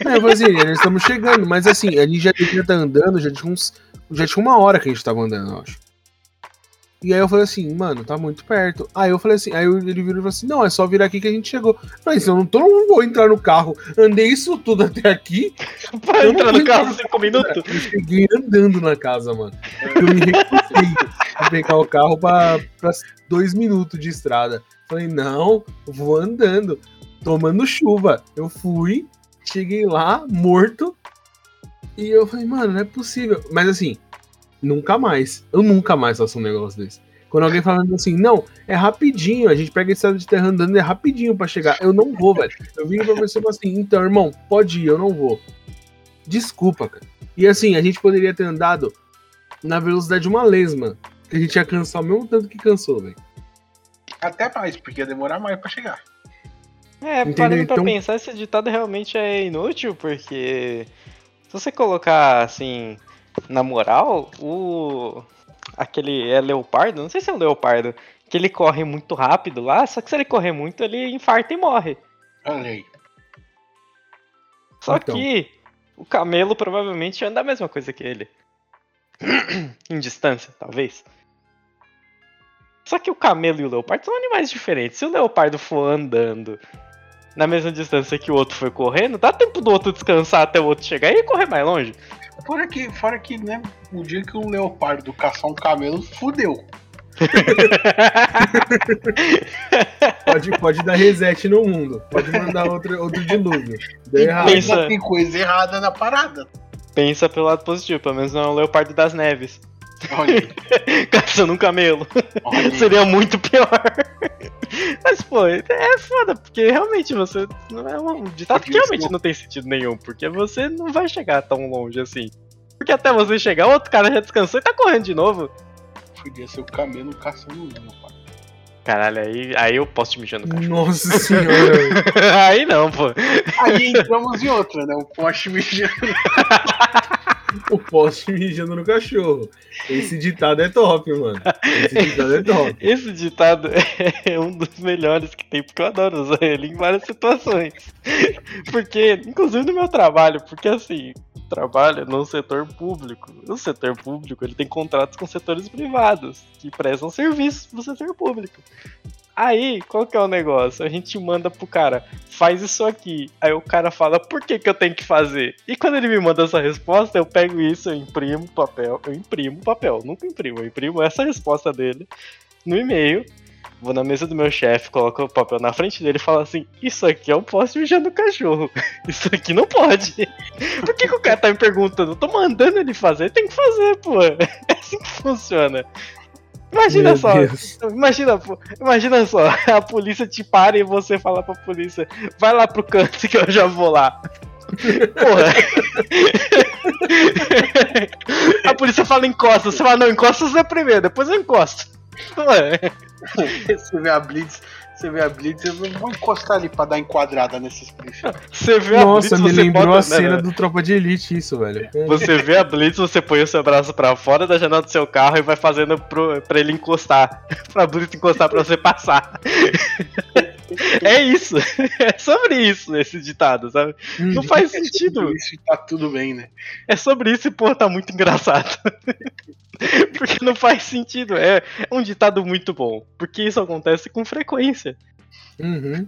É, eu falei assim, nós estamos chegando, mas assim, a gente já devia estar andando, já tinha uns. Já tinha uma hora que a gente tava andando, eu acho. E aí eu falei assim, mano, tá muito perto. Aí eu falei assim, aí ele virou e falou assim, não, é só vir aqui que a gente chegou. Falei assim, eu não, tô, não vou entrar no carro. Andei isso tudo até aqui. [LAUGHS] pra entrar no carro cinco minutos. Eu cheguei andando na casa, mano. Eu me recusei a pegar o carro pra, pra dois minutos de estrada. Falei, não, vou andando, tomando chuva. Eu fui, cheguei lá, morto. E eu falei, mano, não é possível. Mas assim, nunca mais. Eu nunca mais faço um negócio desse. Quando alguém falando assim, não, é rapidinho, a gente pega a estrada de terra andando, é rapidinho pra chegar. Eu não vou, velho. Eu vim pra pessoa e assim, então, irmão, pode ir, eu não vou. Desculpa, cara. E assim, a gente poderia ter andado na velocidade de uma lesma. Que a gente ia cansar o mesmo tanto que cansou, velho. Até mais, porque ia demorar mais pra chegar. É, Entendeu? parando pra Então- pensar, esse ditado realmente é inútil, porque se você colocar assim, na moral, o. aquele é leopardo, não sei se é um leopardo, que ele corre muito rápido lá, só que se ele correr muito, ele infarta e morre. Olha aí. Só Então. que o camelo provavelmente anda a mesma coisa que ele. [CLEARS THROAT] em distância, talvez. Só que o camelo e o leopardo são animais diferentes. Se o leopardo for andando na mesma distância que o outro foi correndo, dá tempo do outro descansar até o outro chegar e correr mais longe. Fora que, fora que, né, o dia que um leopardo caçar um camelo, fudeu. [LAUGHS] [LAUGHS] Pode, pode dar reset no mundo. Pode mandar outro, outro dilúvio. Deu errado. pensa- tem coisa errada na parada. Pensa pelo lado positivo, pelo menos não é o leopardo das neves. [LAUGHS] Caçando um camelo. Seria muito pior. [LAUGHS] Mas, pô, é foda, porque realmente você. Não é um ditado que Podia realmente não tem sentido nenhum, porque você não vai chegar tão longe assim. Porque até você chegar, o outro cara já descansou e tá correndo de novo. Podia ser o camelo caçando um leopardo. Caralho, aí, aí eu posso te mijar no cachorro. Nossa [LAUGHS] senhora. aí não, pô. Aí entramos em outra, né? O poste mijando. [LAUGHS] o poste mijando no cachorro. Esse ditado é top, mano. Esse ditado é top. [LAUGHS] Esse ditado é um dos melhores que tem, porque eu adoro usar ele em várias situações. [LAUGHS] Porque, inclusive no meu trabalho, porque assim, trabalho no setor público. O setor público ele tem contratos com setores privados que prestam serviços pro setor público. Aí, qual que é o negócio? A gente manda pro cara, faz isso aqui. Aí o cara fala, por que, que eu tenho que fazer? E quando ele me manda essa resposta, eu pego isso, eu imprimo papel, eu imprimo papel, nunca imprimo, eu imprimo essa resposta dele no e-mail, vou na mesa do meu chefe, coloco o papel na frente dele e falo assim: Isso aqui é um poste mijando cachorro. [LAUGHS] Isso aqui não pode. [LAUGHS] Por que, que o cara tá me perguntando? Eu tô mandando ele fazer, tem que fazer, pô. [LAUGHS] É assim que funciona. Imagina Meu só, Deus. imagina, imagina só, [LAUGHS] a polícia te para e você fala pra polícia, vai lá pro canto que eu já vou lá. Porra. [LAUGHS] A polícia fala encosta, você fala, não, encosta você primeiro, depois eu encosto. [LAUGHS] Ué. Você vê a Blitz, você vê a Blitz, eu vou encostar ali pra dar enquadrada nesses policiais. Você vê a Nossa, Blitz, me você lembrou bota, a cena né, do Tropa de Elite, isso, velho. Você vê a Blitz, você põe o seu braço pra fora da janela do seu carro e vai fazendo pro, pra ele encostar. [LAUGHS] pra Blitz encostar pra você passar. É isso. [LAUGHS] É sobre isso esse ditado, sabe? Não faz sentido. [LAUGHS] Isso tá tudo bem, né? É sobre isso e, pô, tá muito engraçado. [LAUGHS] porque não faz sentido. É, é um ditado muito bom. Porque isso acontece com frequência. Uhum.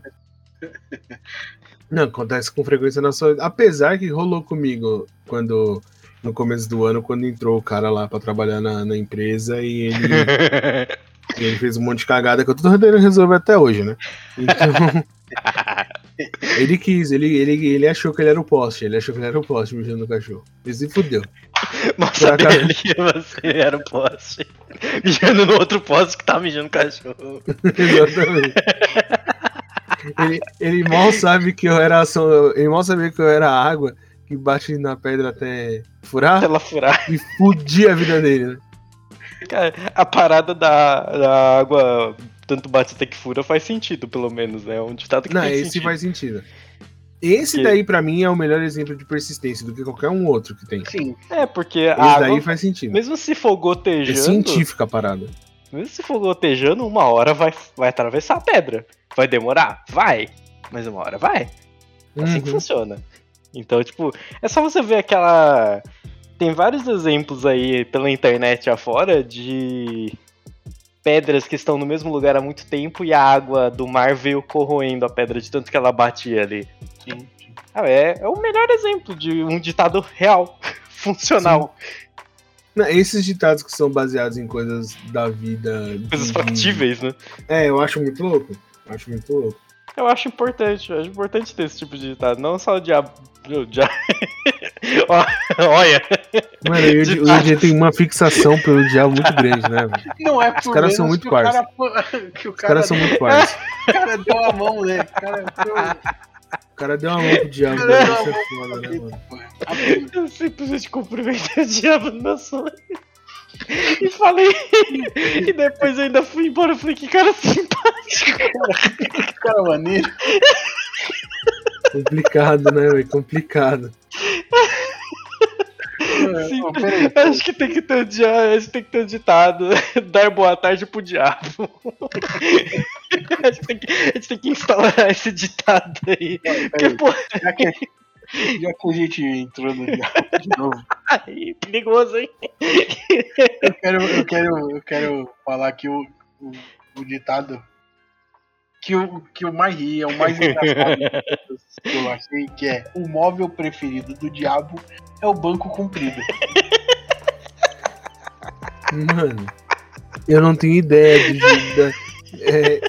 Não, acontece com frequência na sua. Apesar que rolou comigo quando. No começo do ano, quando entrou o cara lá pra trabalhar na, na empresa e ele, e ele fez um monte de cagada que eu tô tentando resolver até hoje, né? Então. [LAUGHS] ele quis, ele, ele, ele achou que ele era o poste, ele achou que ele era o poste mijando no cachorro. Ele se fudeu. Sabia acaso- ele que você era o poste. Mijando no outro poste que tá mijando cachorro. [LAUGHS] Exatamente. ele, ele mal sabe que eu era. Ele mal sabia que eu era a água que bate na pedra até furar Ela furar. e fudia a vida dele, né? Cara, a parada da, da água tanto bate até que fura faz sentido, pelo menos, né? É um ditado que Não, esse sentido. faz sentido. Esse Que- daí, pra mim, é o melhor exemplo de persistência do que qualquer um outro que tem. Sim, É, porque a Esse água, daí faz sentido. mesmo se for É gotejando, científica a parada. mesmo se for gotejando, uma hora vai, vai atravessar a pedra. Vai demorar? Vai. Mas uma hora vai. É assim que Uhum. funciona. Então, tipo, é só você ver aquela. Tem vários exemplos aí pela internet afora de pedras que estão no mesmo lugar há muito tempo e a água do mar veio corroendo a pedra de tanto que ela batia ali. sim. Ah, é, é o melhor exemplo de um ditado real, [LAUGHS] funcional, Não, esses ditados que são baseados em coisas da vida. coisas de- factíveis, né? É, eu acho muito louco. Acho muito louco. Eu acho importante, eu acho importante ter esse tipo de ditado, não só o diabo. O dia... [LAUGHS] Olha, Mano, o Yuji- o Ditados. Yuji tem uma fixação pelo diabo muito grande, né? Não é por caras são muito o parça. cara, [LAUGHS] o Os cara, caras são muito parça. [LAUGHS] o cara deu a mão, né? O cara deu... cara deu uma mão pro diabo, Cara, né? Isso é foda, né, mano? Eu simplesmente cumprimentei o diabo no meu sonho. [LAUGHS] E falei. [LAUGHS] E depois eu ainda fui embora. Eu falei, que cara simpático. [LAUGHS] Cara, maneiro. Complicado, né, velho? Complicado. Sim. Ô, peraí. Acho que tem que ter um dia, acho que tem que ter um ditado. Dar boa tarde pro diabo. A gente tem que, a gente tem que instaurar esse ditado aí. Porque, pô, Já que, já que a gente entrou no diabo de novo, [LAUGHS] aí, perigoso, hein? eu quero, eu quero, eu quero falar que o, o, o ditado que o, que o mais ri, é o mais engraçado que eu achei, que é o móvel preferido do diabo é o banco comprido. Mano, eu não tenho ideia de. da- é,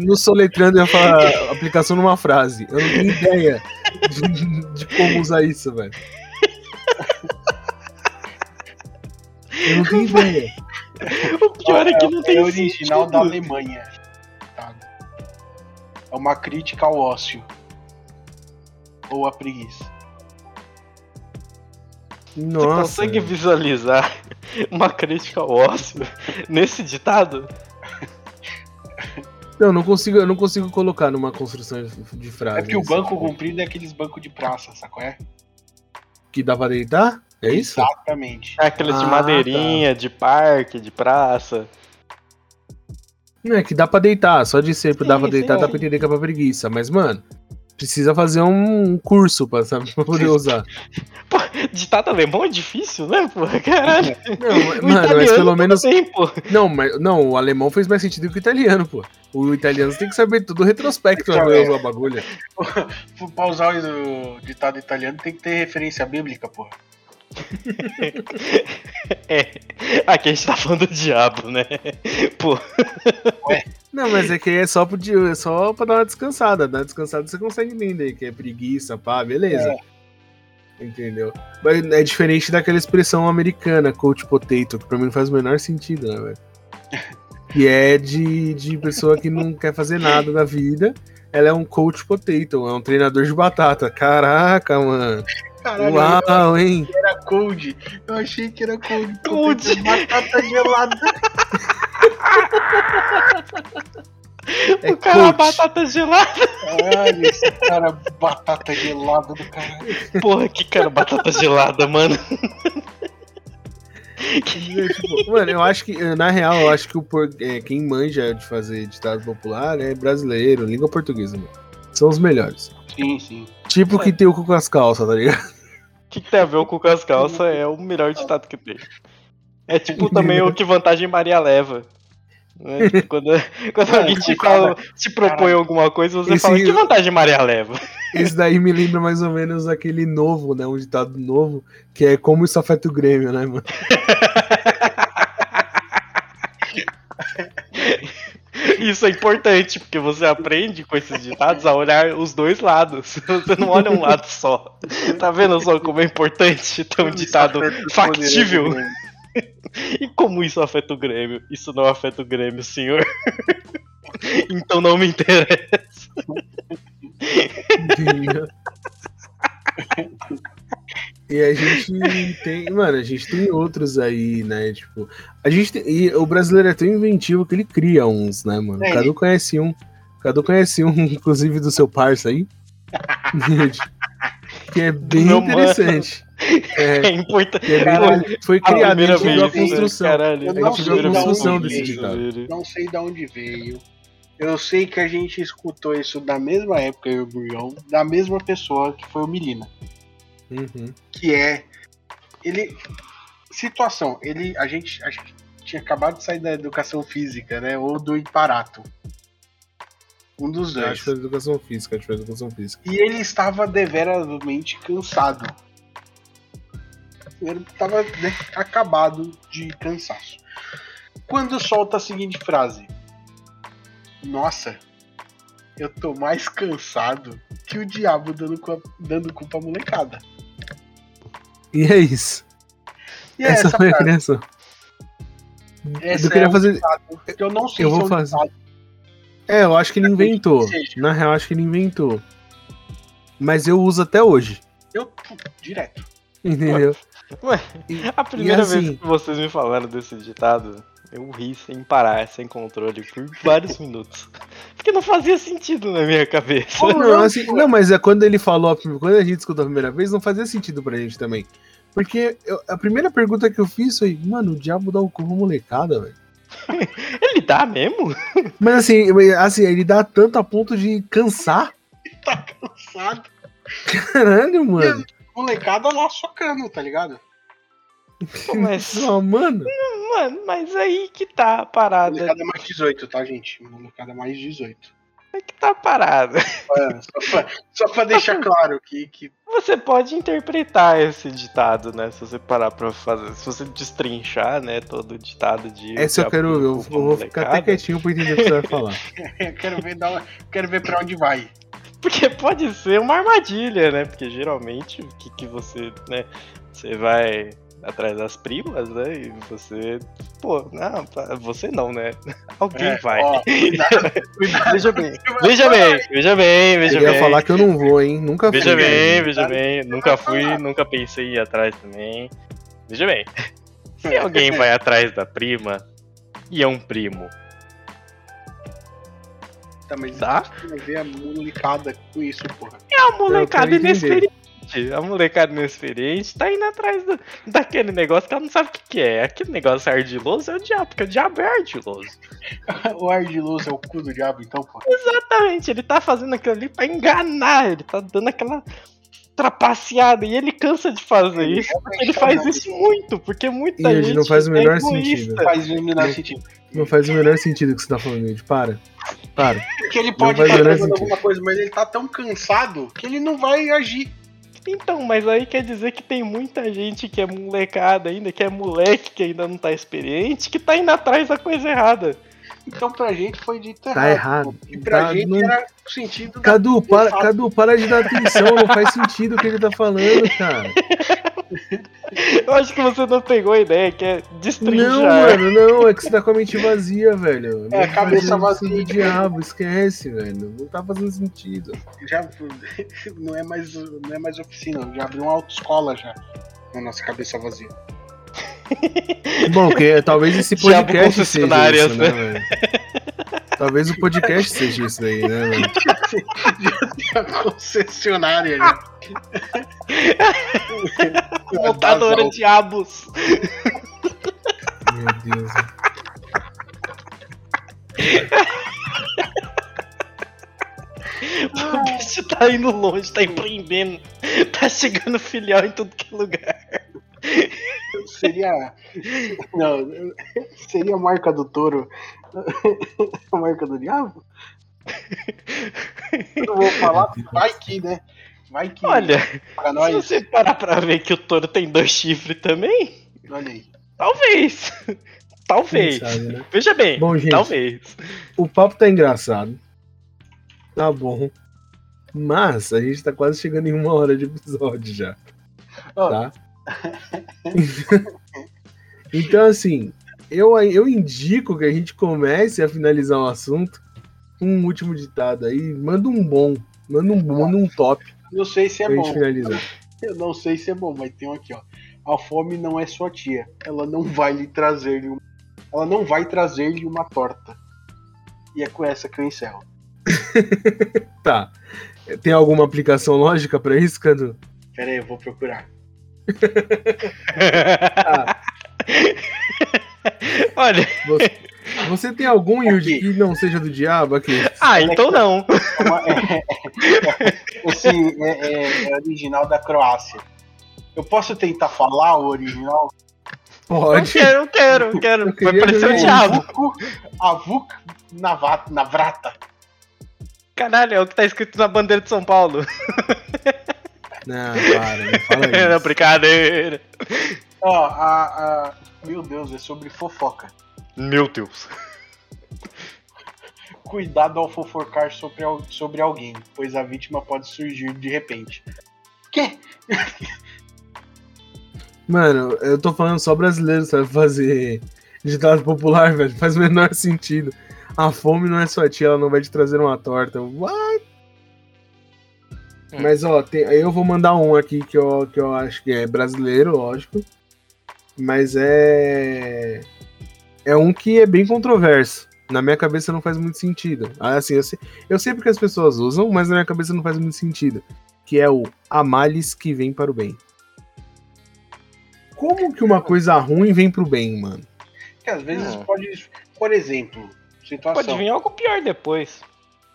no soletrando eu ia falar aplicação numa frase. Eu não tenho ideia de, de como usar isso, velho. Eu não tenho ideia. O pior é que não tem é original sentido. da Alemanha. É uma crítica ao ócio. Ou à preguiça. Você Nossa. consegue visualizar uma crítica ao ócio nesse ditado? Não, não consigo, eu não consigo colocar numa construção de, de frase. É porque o isso. banco comprido é aqueles bancos de praça, sacou? É? Que dá pra deitar? É isso? Exatamente. É Aqueles de Ah, madeirinha, de parque, de praça. Não, é que dá pra deitar, só de ser Sim, dá pra sim, deitar, dá sim. pra entender que é pra preguiça. Mas, mano, precisa fazer um curso pra, sabe, pra [LAUGHS] poder usar. Pô, ditado alemão é difícil, né, pô? Caralho. Não, O mano, mas pelo menos. pô. Não, mas não, o alemão fez mais sentido que o italiano, pô. O italiano tem que saber tudo retrospecto pra poder usar o bagulho. [LAUGHS] Pra usar o ditado italiano tem que ter referência bíblica, porra. É. Aqui a gente tá falando do diabo, né? Pô, Não, mas é que é só, pro, é só pra dar uma descansada. Dar uma descansada você consegue entender que é preguiça, pá, beleza. Entendeu? Mas é diferente daquela expressão americana, coach potato, que pra mim não faz o menor sentido, né, velho? Que é de, de pessoa que não quer fazer nada da vida. Ela é um coach potato, é um treinador de batata. Caraca, mano. Caralho, Uau, hein? era cold. Eu achei que era cold. Cold. Batata gelada. É [LAUGHS] o cara coach. batata gelada. Caralho, esse cara batata gelada do caralho. Porra, que cara batata gelada, mano. Tipo, mano, eu acho que, na real, eu acho que o por- é, quem manja de fazer ditado popular é brasileiro, língua portuguesa, mano. São os melhores. Sim, sim. Tipo que tem o cu com as calças, tá ligado? O que, que tem a ver com as calças é o melhor ditado que tem. É tipo também o que vantagem Maria leva. Né? [LAUGHS] Tipo, quando quando Mano, alguém te, cara, fala, te propõe caralho. alguma coisa, você Esse- fala, que vantagem Maria leva? Esse daí me lembra mais ou menos aquele novo, né? Um ditado novo, que é como isso afeta o Grêmio, né, mano? [LAUGHS] [LAUGHS] Isso é importante, porque você aprende com esses ditados a olhar os dois lados. [LAUGHS] Você não olha um lado só. Tá vendo só como é importante ter um ditado factível? [LAUGHS] E como isso afeta o Grêmio? Isso não afeta o Grêmio, senhor. então não me interessa. E a gente tem, mano, a gente tem outros aí, né? Tipo, a gente tem, e o brasileiro é tão inventivo que ele cria uns, né, mano? É, Cadu conhece um. Cadu conhece um, [LAUGHS] inclusive do seu parça aí. [LAUGHS] que é bem Meu mano. interessante. É, [LAUGHS] É importante. é bem- foi a criado, a primeira gente viu a vez, né? construção. Caralho, Eu a não gente sei viu a de onde construção veio desse ditado. Não sei de onde veio. Eu sei que a gente escutou isso da mesma época, eu e o Burgão, da mesma pessoa que foi o Milina. Uhum. Que é. Ele. Situação, ele. A gente, a gente tinha acabado de sair da educação física, né? Ou do Imparato. Um dos Eu dois. Acho que foi educação física, acho que foi educação física. E ele estava deveramente cansado. Ele estava né, acabado de cansaço. Quando solta a seguinte frase: Nossa, eu tô mais cansado que o diabo dando, dando culpa à molecada. E é isso. E é essa, essa foi a criação. Essa eu queria é fazer. eu não sei Eu se vou é um fazer. ditado. É, eu acho que ele que inventou. Na real, acho que ele inventou. Mas eu uso até hoje. Eu, direto. Entendeu? Ué, a primeira assim- vez que vocês me falaram desse ditado, eu ri sem parar, sem controle, por vários minutos. Porque não fazia sentido na minha cabeça. Não, assim, não, mas é quando ele falou, a quando a gente escutou a primeira vez, não fazia sentido pra gente também. Porque eu- a primeira pergunta que eu fiz foi, mano, o diabo dá o cu pra molecada, velho. [LAUGHS] Ele dá mesmo? Mas assim, assim, ele dá tanto a ponto de cansar. Tá cansado. Caralho, mano. Molecada lá socando, tá ligado? Mas, Não, mano. mano, mas aí que tá a parada. Molecada é mais 18, tá, gente? Molecada é mais 18. Aí que tá a parada. É, só, pra, só pra deixar claro que, que Você pode interpretar esse ditado, né? Se você parar pra fazer. Se você destrinchar, né? Todo o ditado de. Essa eu de quero, eu, eu vou ficar até quietinho pra entender o que você vai falar. [LAUGHS] eu quero ver, da, quero ver pra onde vai. Porque pode ser uma armadilha, né? Porque geralmente o que, que você, né? Você vai atrás das primas, né? E você. Pô, não, tá- você não, né? [LAUGHS] Alguém É, vai. ó, [LAUGHS] cuidado, cuidado. Veja bem, veja bem, veja bem, veja Eu ia bem. falar que eu não vou, hein? Nunca fui. Veja bem, veja bem. Nunca fui, nunca pensei em ir atrás também. Veja bem. Se [LAUGHS] alguém vai atrás da prima e é um primo, Também Tá. vai ver a molecada com isso, porra. é a molecada entender. Inexperiente. A molecada inexperiente tá indo atrás do- daquele negócio que ela não sabe o que, que é. Aquele negócio ardiloso é o diabo, porque o diabo é ardiloso. [LAUGHS] O ardiloso é o cu do diabo, então, pô. Exatamente, ele tá fazendo aquilo ali pra enganar, ele tá dando aquela trapaceada e ele cansa de fazer Ele isso, ele faz tá isso muito, porque muita E ele gente não faz o é menor egoísta. sentido. Faz o menor sentido. Não faz o menor sentido o que você tá falando, gente. Para. Para. Porque ele pode estar menor fazendo alguma coisa, mas ele tá tão cansado que ele não vai agir. Então, mas aí quer dizer que tem muita gente que é molecada ainda, que é moleque que ainda não tá experiente, que tá indo atrás da coisa errada. Então pra gente foi dito Tá errado. errado. E pra Tá- gente não- era o sentido da... Cadu, para, fato. Cadu, para de dar atenção. Não faz sentido o que ele tá falando, cara. [LAUGHS] Eu acho que você não pegou a ideia, que é destrinchar. Não, mano, não. É que você tá com a mente vazia, velho. É, a cabeça Mente vazia. do diabo, esquece, velho. Não tá fazendo sentido. Já [LAUGHS] não é mais não é mais oficina, já abriu uma autoescola já na nossa cabeça vazia. Bom, que talvez esse podcast seja isso, né, velho? Talvez o podcast seja isso daí, né, velho? A concessionária já. [LAUGHS] Montadora de diabos. Meu Deus. [LAUGHS] O bicho tá indo longe, tá empreendendo. Tá chegando filial em tudo que é lugar. Seria. Não, seria a marca do touro. A marca do diabo? Eu não vou falar, vai que, né? Vai que. Olha, pra se nós. você parar pra ver que o touro tem dois chifres também, Olha aí. talvez. Talvez. Sabe, né? Veja bem, Bom, gente. talvez. O papo tá engraçado. Tá bom. Mas a gente tá quase chegando em uma hora de episódio já. Ó. Tá? [LAUGHS] então, assim, eu, eu indico que a gente comece a finalizar o assunto com um último ditado aí. Manda um bom. Manda um, manda um top Não sei se é pra gente bom. finalizar. Eu não sei se é bom, mas tem um aqui, ó. A fome não é sua tia. Ela não vai lhe trazer um... Ela não vai trazer-lhe uma torta. E é com essa que eu encerro. [LAUGHS] Tá. Tem alguma aplicação lógica pra isso, Cadu? Pera aí, eu vou procurar. [LAUGHS] [LAUGHS] [LAUGHS] Olha, Você, você tem algum Yuji que não seja do diabo aqui? ah, então não. Uma- é- Esse é, é- é original da Croácia. Eu posso tentar falar o original? Eu Pode. quero, eu quero, eu quero. Eu Vai queria parecer o diabo. Avuk, Navat- Navrata. Caralho, é o que tá escrito na bandeira de São Paulo. Não, para, não fala [LAUGHS] isso. brincadeira. Ó, a, a- Meu Deus, é sobre fofoca. Meu Deus. [LAUGHS] Cuidado ao fofocar sobre, sobre alguém, pois a vítima pode surgir de repente. Quê? [LAUGHS] Mano, eu tô falando só brasileiro, sabe fazer ditado popular, velho. Faz o menor sentido. A fome não é sua tia, ela não vai te trazer uma torta. What? Hum. Mas ó, tem- eu vou mandar um aqui que eu, que eu acho que é brasileiro, lógico. Mas é. É um que é bem controverso. Na minha cabeça não faz muito sentido. Ah, Assim, eu sei, eu sei porque as pessoas usam, mas na minha cabeça não faz muito sentido. Que é o a males que vem para o bem. Como que uma coisa ruim vem pro bem, mano? Que às vezes Hum. pode. Por exemplo, situação. Pode vir algo pior depois.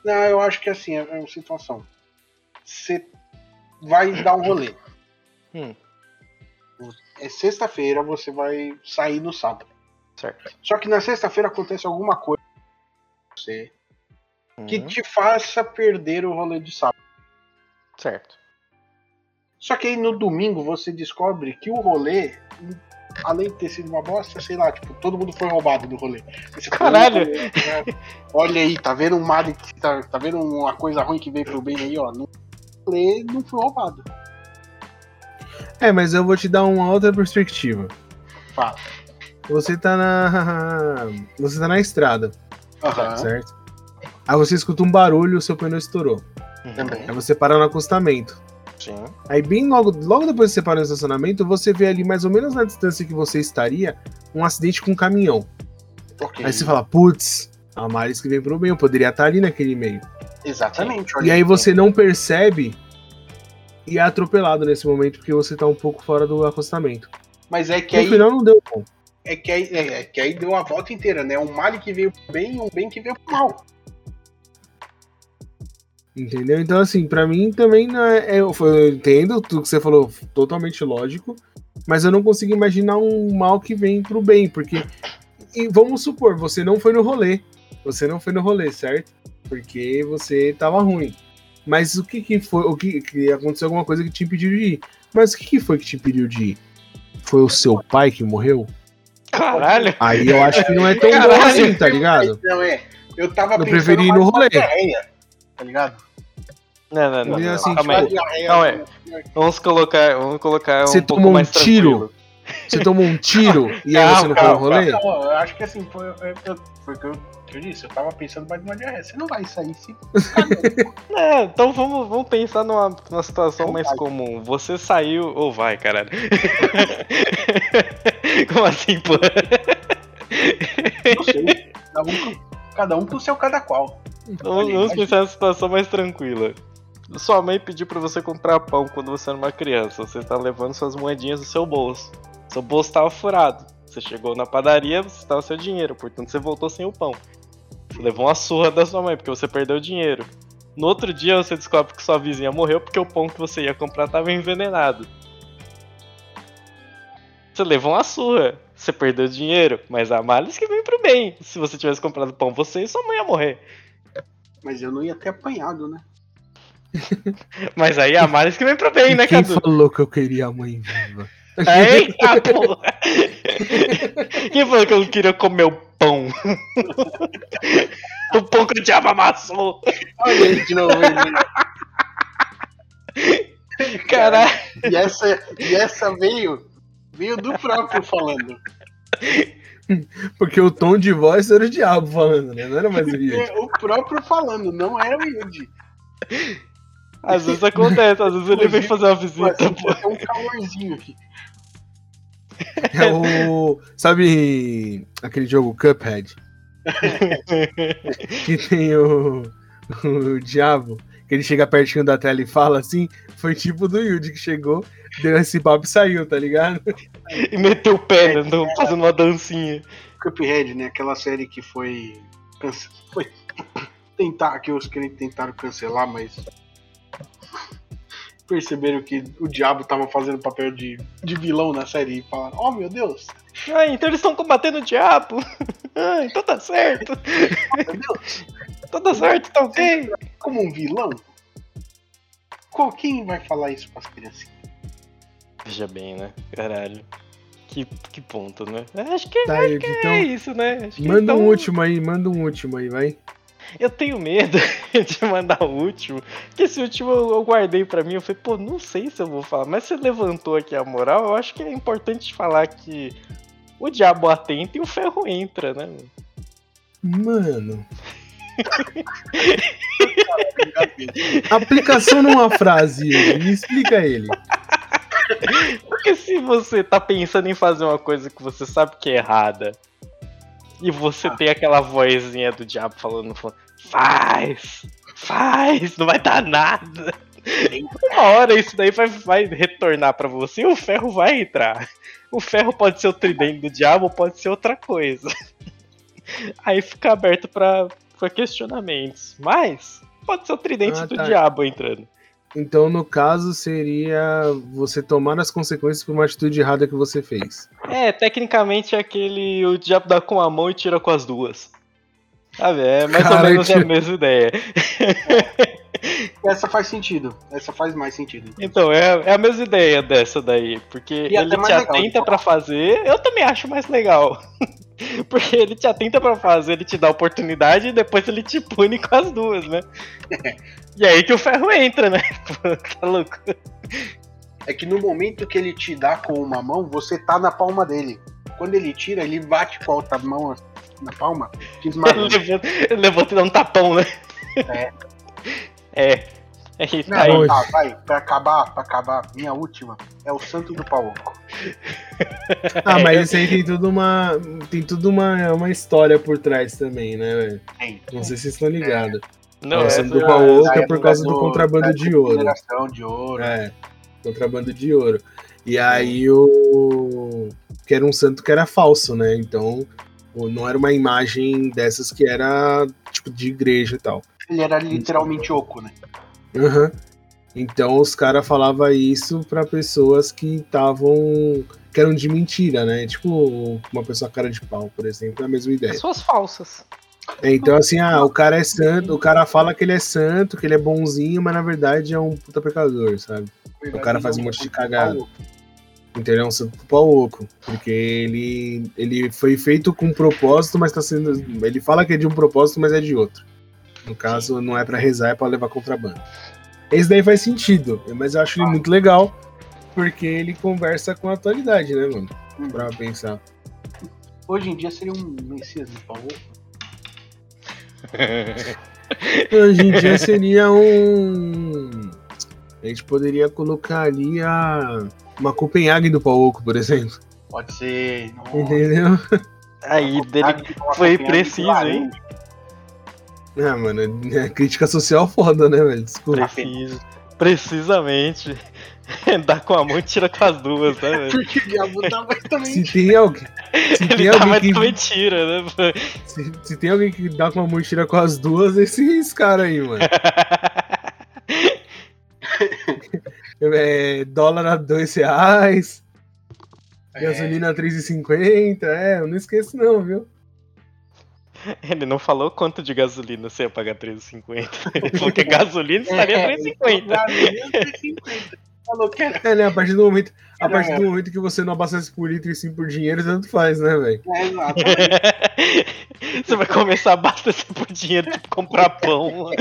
Não, eu acho que assim, é é uma situação. Você vai dar um rolê. Hum. É sexta-feira, você vai sair no sábado. Certo. Só que na sexta-feira acontece alguma coisa com você que Uhum. te faça perder o rolê de sábado. Certo. Só que aí no domingo você descobre que o rolê, além de ter sido uma bosta, sei lá, tipo, todo mundo foi roubado do rolê. Fala, Caralho! "Né? Olha aí, tá vendo um mal, tá, tá vendo uma coisa ruim que veio pro bem aí, ó. No rolê não foi roubado. É, mas eu vou te dar uma outra perspectiva. Fala. Você tá na. [LAUGHS] Você tá na estrada, Aham. certo? Aí você escuta um barulho e o seu pneu estourou. Também. Aí você para no acostamento. Sim. Aí bem logo, logo depois que você para no estacionamento, você vê ali mais ou menos na distância que você estaria um acidente com um caminhão. Ok. Aí você fala, putz, a Maris que vem pro bem, eu poderia estar ali naquele meio. Exatamente. E aí você não percebe e é atropelado nesse momento porque você tá um pouco fora do acostamento. Mas é que No aí, final não deu bom. é que aí, é, é que aí deu a volta inteira, né? Um mal que veio pro bem e um bem que veio pro mal. Entendeu? Então, assim, pra mim também não é. Eu, eu entendo tudo que você falou, totalmente lógico, mas eu não consigo imaginar um mal que vem pro bem, porque. E vamos supor, você não foi no rolê. Você não foi no rolê, certo? Porque você tava ruim. Mas o que que foi? O que, que aconteceu alguma coisa que te impediu de ir? Mas o que, que foi que te impediu de ir? Foi o seu pai que morreu? Caralho! Aí eu acho que não é tão bom Caralho. assim, tá ligado? Não, é. Eu tava Eu pensando preferi ir no rolê. diarreia, Tá ligado? Não, não, não. Não. assim, Calma aí. Calma aí. né? Vamos colocar, vamos colocar Você um pouco tomou um mais tiro? tranquilo. Você tomou um [LAUGHS] tiro e aí você não foi no rolê? Não, eu acho que assim, foi, foi o que eu, que eu disse. Eu tava pensando mais numa diarreia. Você não vai sair se. [LAUGHS] É, então vamos, vamos pensar numa, numa situação Não mais vai. comum. Você saiu. Ou vai, caralho. [LAUGHS] Como assim, pô? Não sei. Cada um, com- cada um com seu cada qual. Vamos, Olha, vamos imagina. pensar numa situação mais tranquila. Sua mãe pediu pra você comprar pão quando você era uma criança. Você tá levando suas moedinhas no seu bolso. Seu bolso tava furado. Você chegou na padaria, você tava seu dinheiro, portanto você voltou sem o pão. Você levou uma surra da sua mãe porque você perdeu o dinheiro. No outro dia você descobre que sua vizinha morreu porque o pão que você ia comprar tava envenenado. Você levou uma surra. Você perdeu o dinheiro, mas a males que vem pro bem. Se você tivesse comprado pão, você e sua mãe ia morrer. Mas eu não ia ter apanhado, né? [LAUGHS] Mas aí a males que vem pro bem, E né, quem Cadu? falou que eu queria a mãe viva? Eita [LAUGHS] porra! Quem falou que eu não queria comer o pão? o pão que o diabo amassou! Olha aí de novo. ele. Caralho! E essa, e essa veio, veio do próprio falando. Porque o tom de voz era o diabo falando, né? Não era mais o Yuri. É, o próprio falando, não era o Yuji. Às vezes acontece, às vezes ele vem fazer uma visita. Pô, tem um calorzinho aqui. É o. Sabe aquele jogo Cuphead? [LAUGHS] Que tem o. O diabo. Que ele chega pertinho da tela e fala assim. Foi tipo do Yuji que chegou, deu esse papo e saiu, tá ligado? E meteu o pé, né, no- fazendo uma dancinha. Cuphead, né? Aquela série que foi. cance- Foi. [COUGHS] Tentar, que os crentes tentaram cancelar, mas. Perceberam que o diabo tava fazendo papel de, de vilão na série e falaram: Oh meu Deus, Ah, então eles estão combatendo o diabo. [LAUGHS] Ah, então tá certo. meu Deus, Então tá certo, tá ok. como um vilão? Qual, quem vai falar isso pras criancinhas? Veja bem, né? Caralho. Que, que ponto, né? Acho que, Tá, Yuji, é então. isso, né? Acho que Manda então- um último aí, manda um último aí, vai. Eu tenho medo [LAUGHS] de mandar o último, que esse último eu guardei pra mim. Eu falei, pô, não sei se eu vou falar, mas você levantou aqui a moral. Eu acho que é importante falar que o diabo atenta e o ferro entra, né? Mano. [LAUGHS] Aplicação numa frase, me explica ele. Porque se você tá pensando em fazer uma coisa que você sabe que é errada, e você ah. tem aquela vozinha do diabo falando no fundo, faz, faz, não vai dar nada. Uma hora isso daí vai, vai retornar para você e o ferro vai entrar. O ferro pode ser o tridente do diabo, pode ser outra coisa. Aí fica aberto para questionamentos. Mas pode ser o tridente ah, do tá. diabo entrando. Então, no caso, seria você tomar as consequências por uma atitude errada que você fez. É, tecnicamente é aquele. O diabo dá com a mão e tira com as duas. Sabe? É mais Cara, ou menos a mesma ideia. Essa faz sentido. Essa faz mais sentido. Então, é, é a mesma ideia dessa daí. Porque e ele te atenta para fazer, eu também acho mais legal. [LAUGHS] [LAUGHS] Porque ele te atenta para fazer, ele te dá oportunidade e depois ele te pune com as duas, né? [LAUGHS] e aí que o ferro entra, né? [LAUGHS] tá louco. É que no momento que ele te dá com uma mão, você tá na palma dele. Quando ele tira, ele bate com a outra mão na palma. Ele levanta, ele levanta e dá um tapão, né? É. É. É isso Não, aí. Tá, vai, pra acabar, pra acabar, minha última é o Santo do Pauco. [LAUGHS] ah, mas isso aí tem tudo uma. Tem tudo uma, uma história por trás também, né, velho? Não sei se vocês estão ligados. É. Não, é, o Santo do Pauco é, é por causa do, do contrabando de ouro. de ouro. É, contrabando de ouro. E aí o. Que era um santo que era falso, né? Então não era uma imagem dessas que era tipo de igreja e tal. Ele era literalmente oco, né? Uhum. Então os caras falavam isso para pessoas que estavam. que eram de mentira, né? Tipo, uma pessoa cara de pau, por exemplo, é a mesma ideia. Pessoas falsas. É, então, assim, ah, o cara é santo, o cara fala que ele é santo, que ele é bonzinho, mas na verdade é um puta pecador, sabe? O cara faz um monte de cagada. Então ele é um santo pau oco. Porque ele, ele foi feito com um propósito, mas tá sendo. Ele fala que é de um propósito, mas é de outro. No caso, não é para rezar, é para levar contrabando. Esse daí faz sentido, mas eu acho ele muito legal, porque ele conversa com a atualidade, né, mano? Hum. Pra pensar. Hoje em dia seria um Messias de Paulo. [LAUGHS] Hoje em dia seria um. A gente poderia colocar ali a. Uma Copenhague do Pauco, por exemplo. Pode ser. Entendeu? Aí dele foi preciso, hein? Ah, mano, é crítica social foda, né, velho? Desculpa. Preciso. Precisamente. [LAUGHS] Dá com a mão e tira com as duas, né, velho? [LAUGHS] Porque o diabo dá, mas também Se tem alguém. Se Ele tem dá, alguém que... também tira, né? Se, se, tem alguém que dá com a mão e tira com as duas, esses caras aí, mano. [LAUGHS] é, dólar a dois reais. É. Gasolina a 3,50. É, eu não esqueço não, viu? [LAUGHS] Ele não falou quanto de gasolina você ia pagar 3,50. [LAUGHS] Ele falou que a gasolina estaria é, 3,50. [LAUGHS] Falou que era. É, né? A partir do momento, a partir do momento que você não abastece por litro e sim por dinheiro, tanto faz, né, velho? É, exato. você vai começar a abastecer por dinheiro, tipo, comprar pão,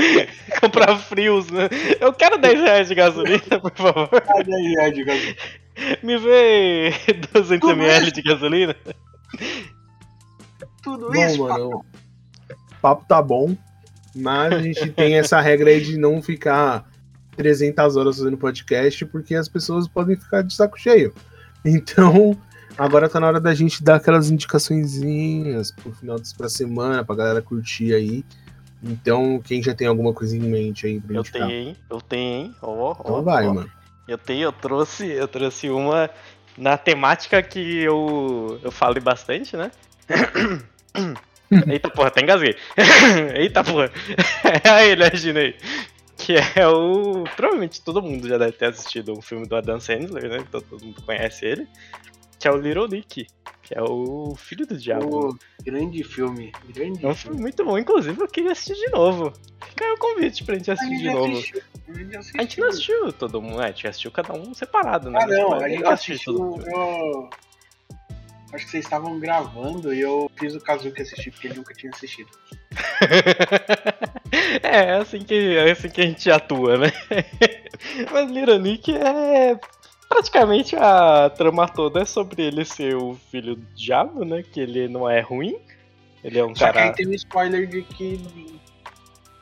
comprar frios, né? Eu quero 10 reais de gasolina, por favor. 10 reais de gasolina. Me vê 200 ml de gasolina. Tudo bom, isso, mano, o papo tá bom, mas a gente tem essa regra aí de não ficar 300 horas fazendo podcast, porque as pessoas podem ficar de saco cheio. Então, agora tá na hora da gente dar aquelas indicaçõezinhas pro final pra semana, pra galera curtir aí. Então, quem já tem alguma coisa em mente aí pra Eu tenho, hein? Eu tenho, hein? Ó, então ó, vai, ó. mano. Eu tenho, eu trouxe, eu trouxe uma na temática que eu, eu falo bastante, né? [COUGHS] Eita porra, até engasguei. [COUGHS] Eita porra. É ele, imaginei. Que é o. Provavelmente todo mundo já deve ter assistido um filme do Adam Sandler, né? Então todo mundo conhece ele. Que é o Little Nick. Que é o filho do diabo. Oh, grande filme. Grande é um filme muito bom. Inclusive, eu queria assistir de novo. Fica aí o convite pra gente assistir de novo. Assistiu. A gente não assistiu todo mundo, é, a gente assistiu cada um separado, né? Ah, não, a gente assistiu. Eu, Acho que vocês estavam gravando e eu fiz o Kazuki assistir, porque ele nunca tinha assistido. [LAUGHS] é, é assim que, é assim que a gente atua, né? [LAUGHS] Mas Liranik é. Praticamente a trama toda é sobre ele ser o filho do diabo, né? Que ele não é ruim. Ele é um Só cara. Que aí tem um spoiler de que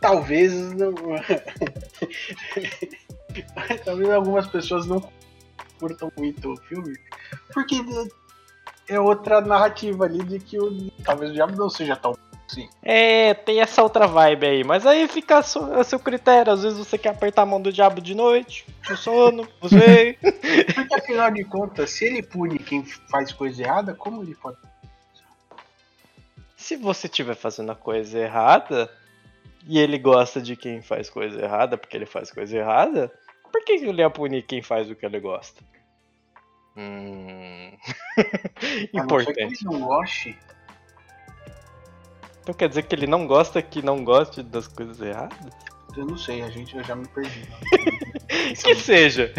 talvez não. [LAUGHS] talvez algumas pessoas não curtam muito o filme, porque é outra narrativa ali de que o, talvez o diabo não seja tão assim. É, tem essa outra vibe aí, mas aí fica a seu, a seu critério. Às vezes você quer apertar a mão do diabo de noite, no sono, sei. [LAUGHS] Porque afinal de contas, se ele pune quem faz coisa errada, como ele pode. Se você estiver fazendo a coisa errada e ele gosta de quem faz coisa errada porque ele faz coisa errada, por que que ele ia punir quem faz o que ele gosta? Hum. [LAUGHS] A não ser que ele Importante. não goste. Então quer dizer que ele não gosta que não goste das coisas erradas? Eu não sei, a gente eu já me perdi. [LAUGHS] Que seja.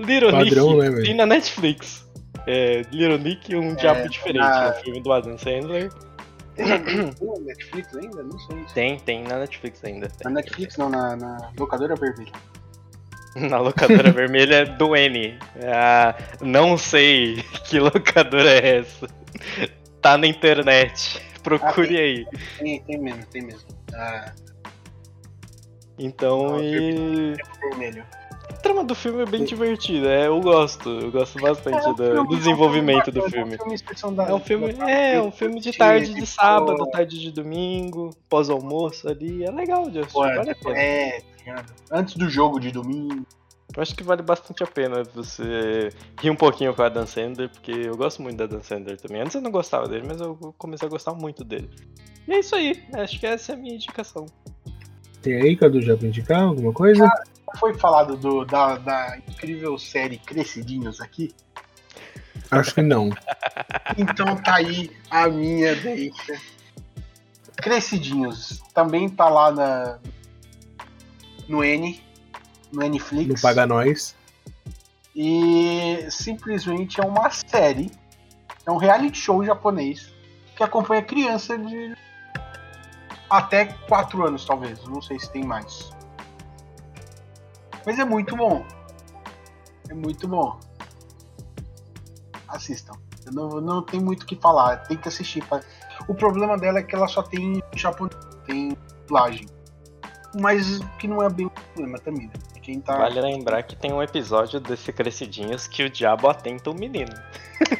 Little Padrão, Nick né, tem na Netflix. É, Little Nick um diabo diferente, na- no filme do Adam Sandler. Tem na Netflix ainda? Não sei. Tem, tem na Netflix ainda. Na Netflix não, na, na locadora vermelha. [LAUGHS] Na locadora vermelha é do N. Ah, não sei [LAUGHS] que locadora é essa. Tá na internet. [LAUGHS] Procure aí. Tem, tem mesmo, tem mesmo. Ah, Então, Ah, e. vermelho. A trama do filme é bem divertida. É, eu gosto. Eu gosto bastante É um do, filme- do desenvolvimento do filme. filme expressão da- É um filme, é, é um filme de tarde de sábado, tarde de domingo, pós-almoço ali. É legal de assistir, vale a pena. É, tá antes do jogo de domingo. Eu acho que vale bastante a pena você rir um pouquinho com a Dan Sandler, porque eu gosto muito da Dan Sandler também. Antes eu não gostava dele, mas eu comecei a gostar muito dele. E é isso aí, acho que essa é a minha indicação. Tem aí, Cadu, já pra indicar alguma coisa? Foi falado do, da, da incrível série Crescidinhos aqui. Acho que não. Então tá aí a minha deixa. Crescidinhos. Também tá lá na, no N. No Netflix. No Paga Nós. E simplesmente é uma série. É um reality show japonês que acompanha criança de até 4 anos, talvez. Não sei se tem mais. Mas é muito bom. É muito bom. Assistam. Eu não, não tem muito o que falar. Tem que assistir. O problema dela é que ela só tem japonês, tem dublagem. Mas que não é bem o problema também. Né? Tá. Vale lembrar que tem um episódio desse Crescidinhos que o diabo atenta o menino.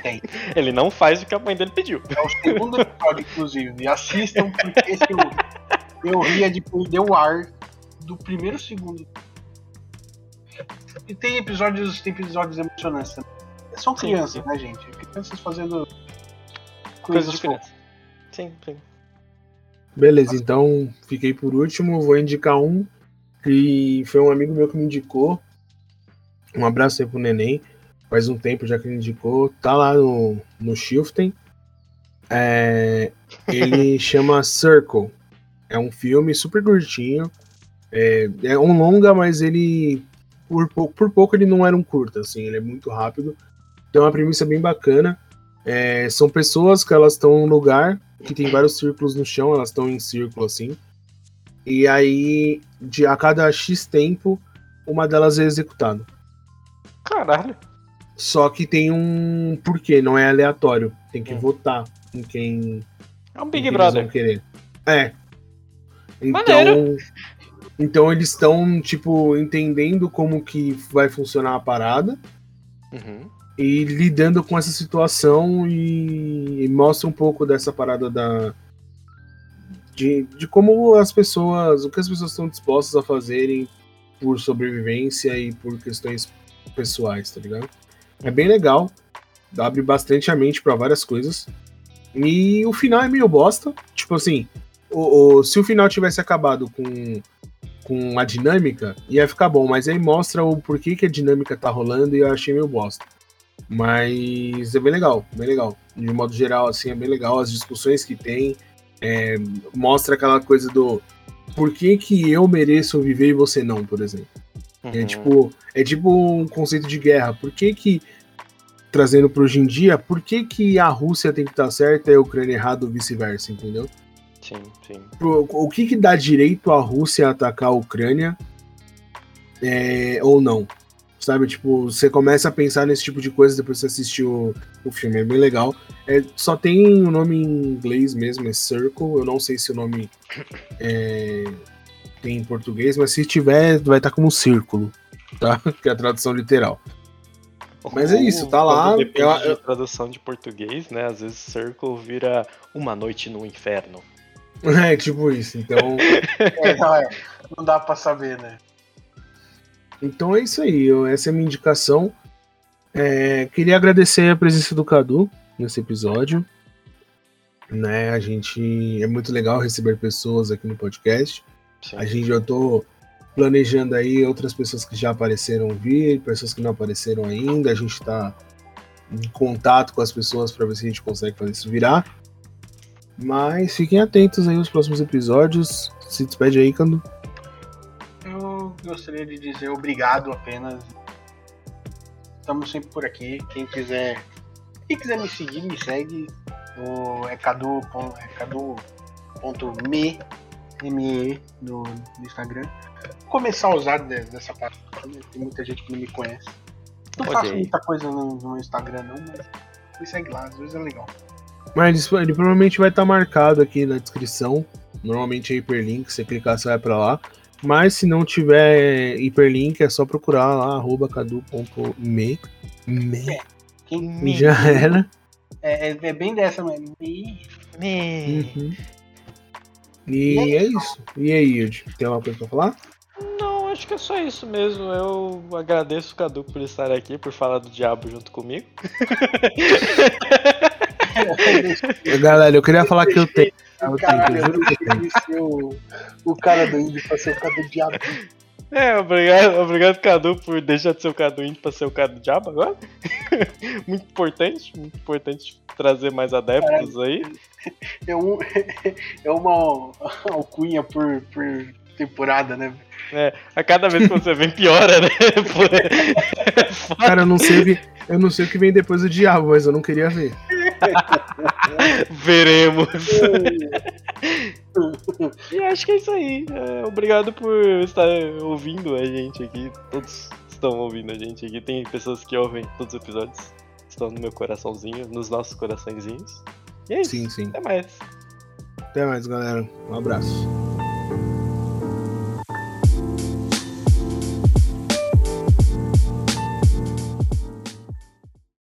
Tem. [LAUGHS] Ele não faz o que a mãe dele pediu. É o segundo episódio, inclusive. Assistam, porque esse eu, eu ria de perder o ar do primeiro segundo. E tem episódios, tem episódios emocionantes também. São Sim, crianças, sim. né, gente? Crianças fazendo Coisa coisas de criança. Sim, sim. Beleza, então fiquei por último. Vou indicar um que foi um amigo meu que me indicou. Um abraço aí pro Neném. Faz um tempo já que ele indicou. Tá lá no, no Shiften. É, ele [LAUGHS] chama Circle. É um filme super curtinho. É, é um longa, mas ele. Por, pou- por pouco ele não era um curta, assim, ele é muito rápido. Tem uma premissa bem bacana. É, são pessoas que elas estão num lugar que tem vários círculos no chão, elas estão em círculo assim. E aí, de, a cada X tempo, uma delas é executada. Caralho. Só que tem um porquê, não é aleatório. Tem que Hum. votar em quem, É um em Big Brother. querer. É. Então, Maneiro. Então eles estão, tipo, entendendo como que vai funcionar a parada Uhum. e lidando com essa situação e, e mostra um pouco dessa parada da de, de como as pessoas, o que as pessoas estão dispostas a fazerem por sobrevivência e por questões pessoais, tá ligado? É bem legal, abre bastante a mente pra várias coisas. E o final é meio bosta, tipo assim, o, o- se o final tivesse acabado com com a dinâmica, ia ficar bom, mas aí mostra o porquê que a dinâmica tá rolando e eu achei meio bosta. Mas é bem legal, bem legal. De modo geral, assim, é bem legal. As discussões que tem, é, mostra aquela coisa do por que, que eu mereço viver e você não, por exemplo. É Uhum. tipo, é tipo um conceito de guerra. Por que que, trazendo para hoje em dia, por que que a Rússia tem que estar certa e a Ucrânia errada ou vice-versa, entendeu? Sim, sim. Pro- o que que dá direito à Rússia a atacar a Ucrânia é, ou não? Sabe, tipo, você começa a pensar nesse tipo de coisa depois que você assistiu o, o filme, é bem legal. É, só tem o nome em inglês mesmo, é Circle, eu não sei se o nome é, tem em português, mas se tiver, vai estar como um círculo, tá? [LAUGHS] Que é a tradução literal. Mas é isso, tá lá. Quando Depende Eu- eu- de tradução de português, né? Às vezes Circle vira uma noite no inferno. [LAUGHS] É tipo isso. Então, [LAUGHS] É, não, é, não dá pra saber, né? então é isso aí. eu- essa é a minha indicação. É, queria agradecer a presença do Cadu nesse episódio. Né, a gente é muito legal receber pessoas aqui no podcast. Sim. A gente já tô planejando aí outras pessoas que já apareceram vir, pessoas que não apareceram ainda. A gente tá em contato com as pessoas para ver se a gente consegue fazer isso virar. Mas fiquem atentos aí aos próximos episódios. Se despede aí, Cando. Eu gostaria de dizer obrigado apenas. Estamos sempre por aqui. Quem quiser, quem quiser me seguir, me segue. O, é cadu, pon- é cadu.me ME no, no Instagram. Vou começar a usar de- dessa parte. né? Tem muita gente que não me conhece. Não Ok. faço muita coisa no, no Instagram não, mas me segue lá, às vezes é legal. Mas ele, ele provavelmente vai estar marcado aqui na descrição. Normalmente é hiperlink, você clicar você vai pra lá. Mas se não tiver hiperlink, é só procurar lá, arroba cadu.me. Me. Quem, Já era. é, é, é bem dessa, mas me, Uhum. E é isso. E aí, Yud? Tem alguma coisa pra falar? Não, acho que é só isso mesmo. Eu agradeço o Cadu por estar aqui, por falar do diabo junto comigo. [LAUGHS] Galera, eu queria falar que eu tenho. Eu Caralho, eu eu juro que eu tenho. queria ser o, o cara do índio pra ser o cara do diabo. É, obrigado, obrigado Cadu por deixar de ser o Cadu indo pra ser o Cadu diabo agora. [LAUGHS] muito importante, muito importante trazer mais adeptos aí. É, um, [LAUGHS] é uma alcunha por, por temporada, né? A cada vez que você vem, piora, né? [LAUGHS] Cara, eu não sei o que. Eu não sei o que vem depois do diabo, mas eu não queria ver. Veremos. [LAUGHS] E acho que é isso aí. É, obrigado por estar ouvindo a gente aqui. Todos estão ouvindo a gente aqui. Tem pessoas que ouvem todos os episódios. Estão no meu coraçãozinho, nos nossos coraçõezinhos. E é isso. Sim, sim. Até mais. Até mais, galera. Um abraço.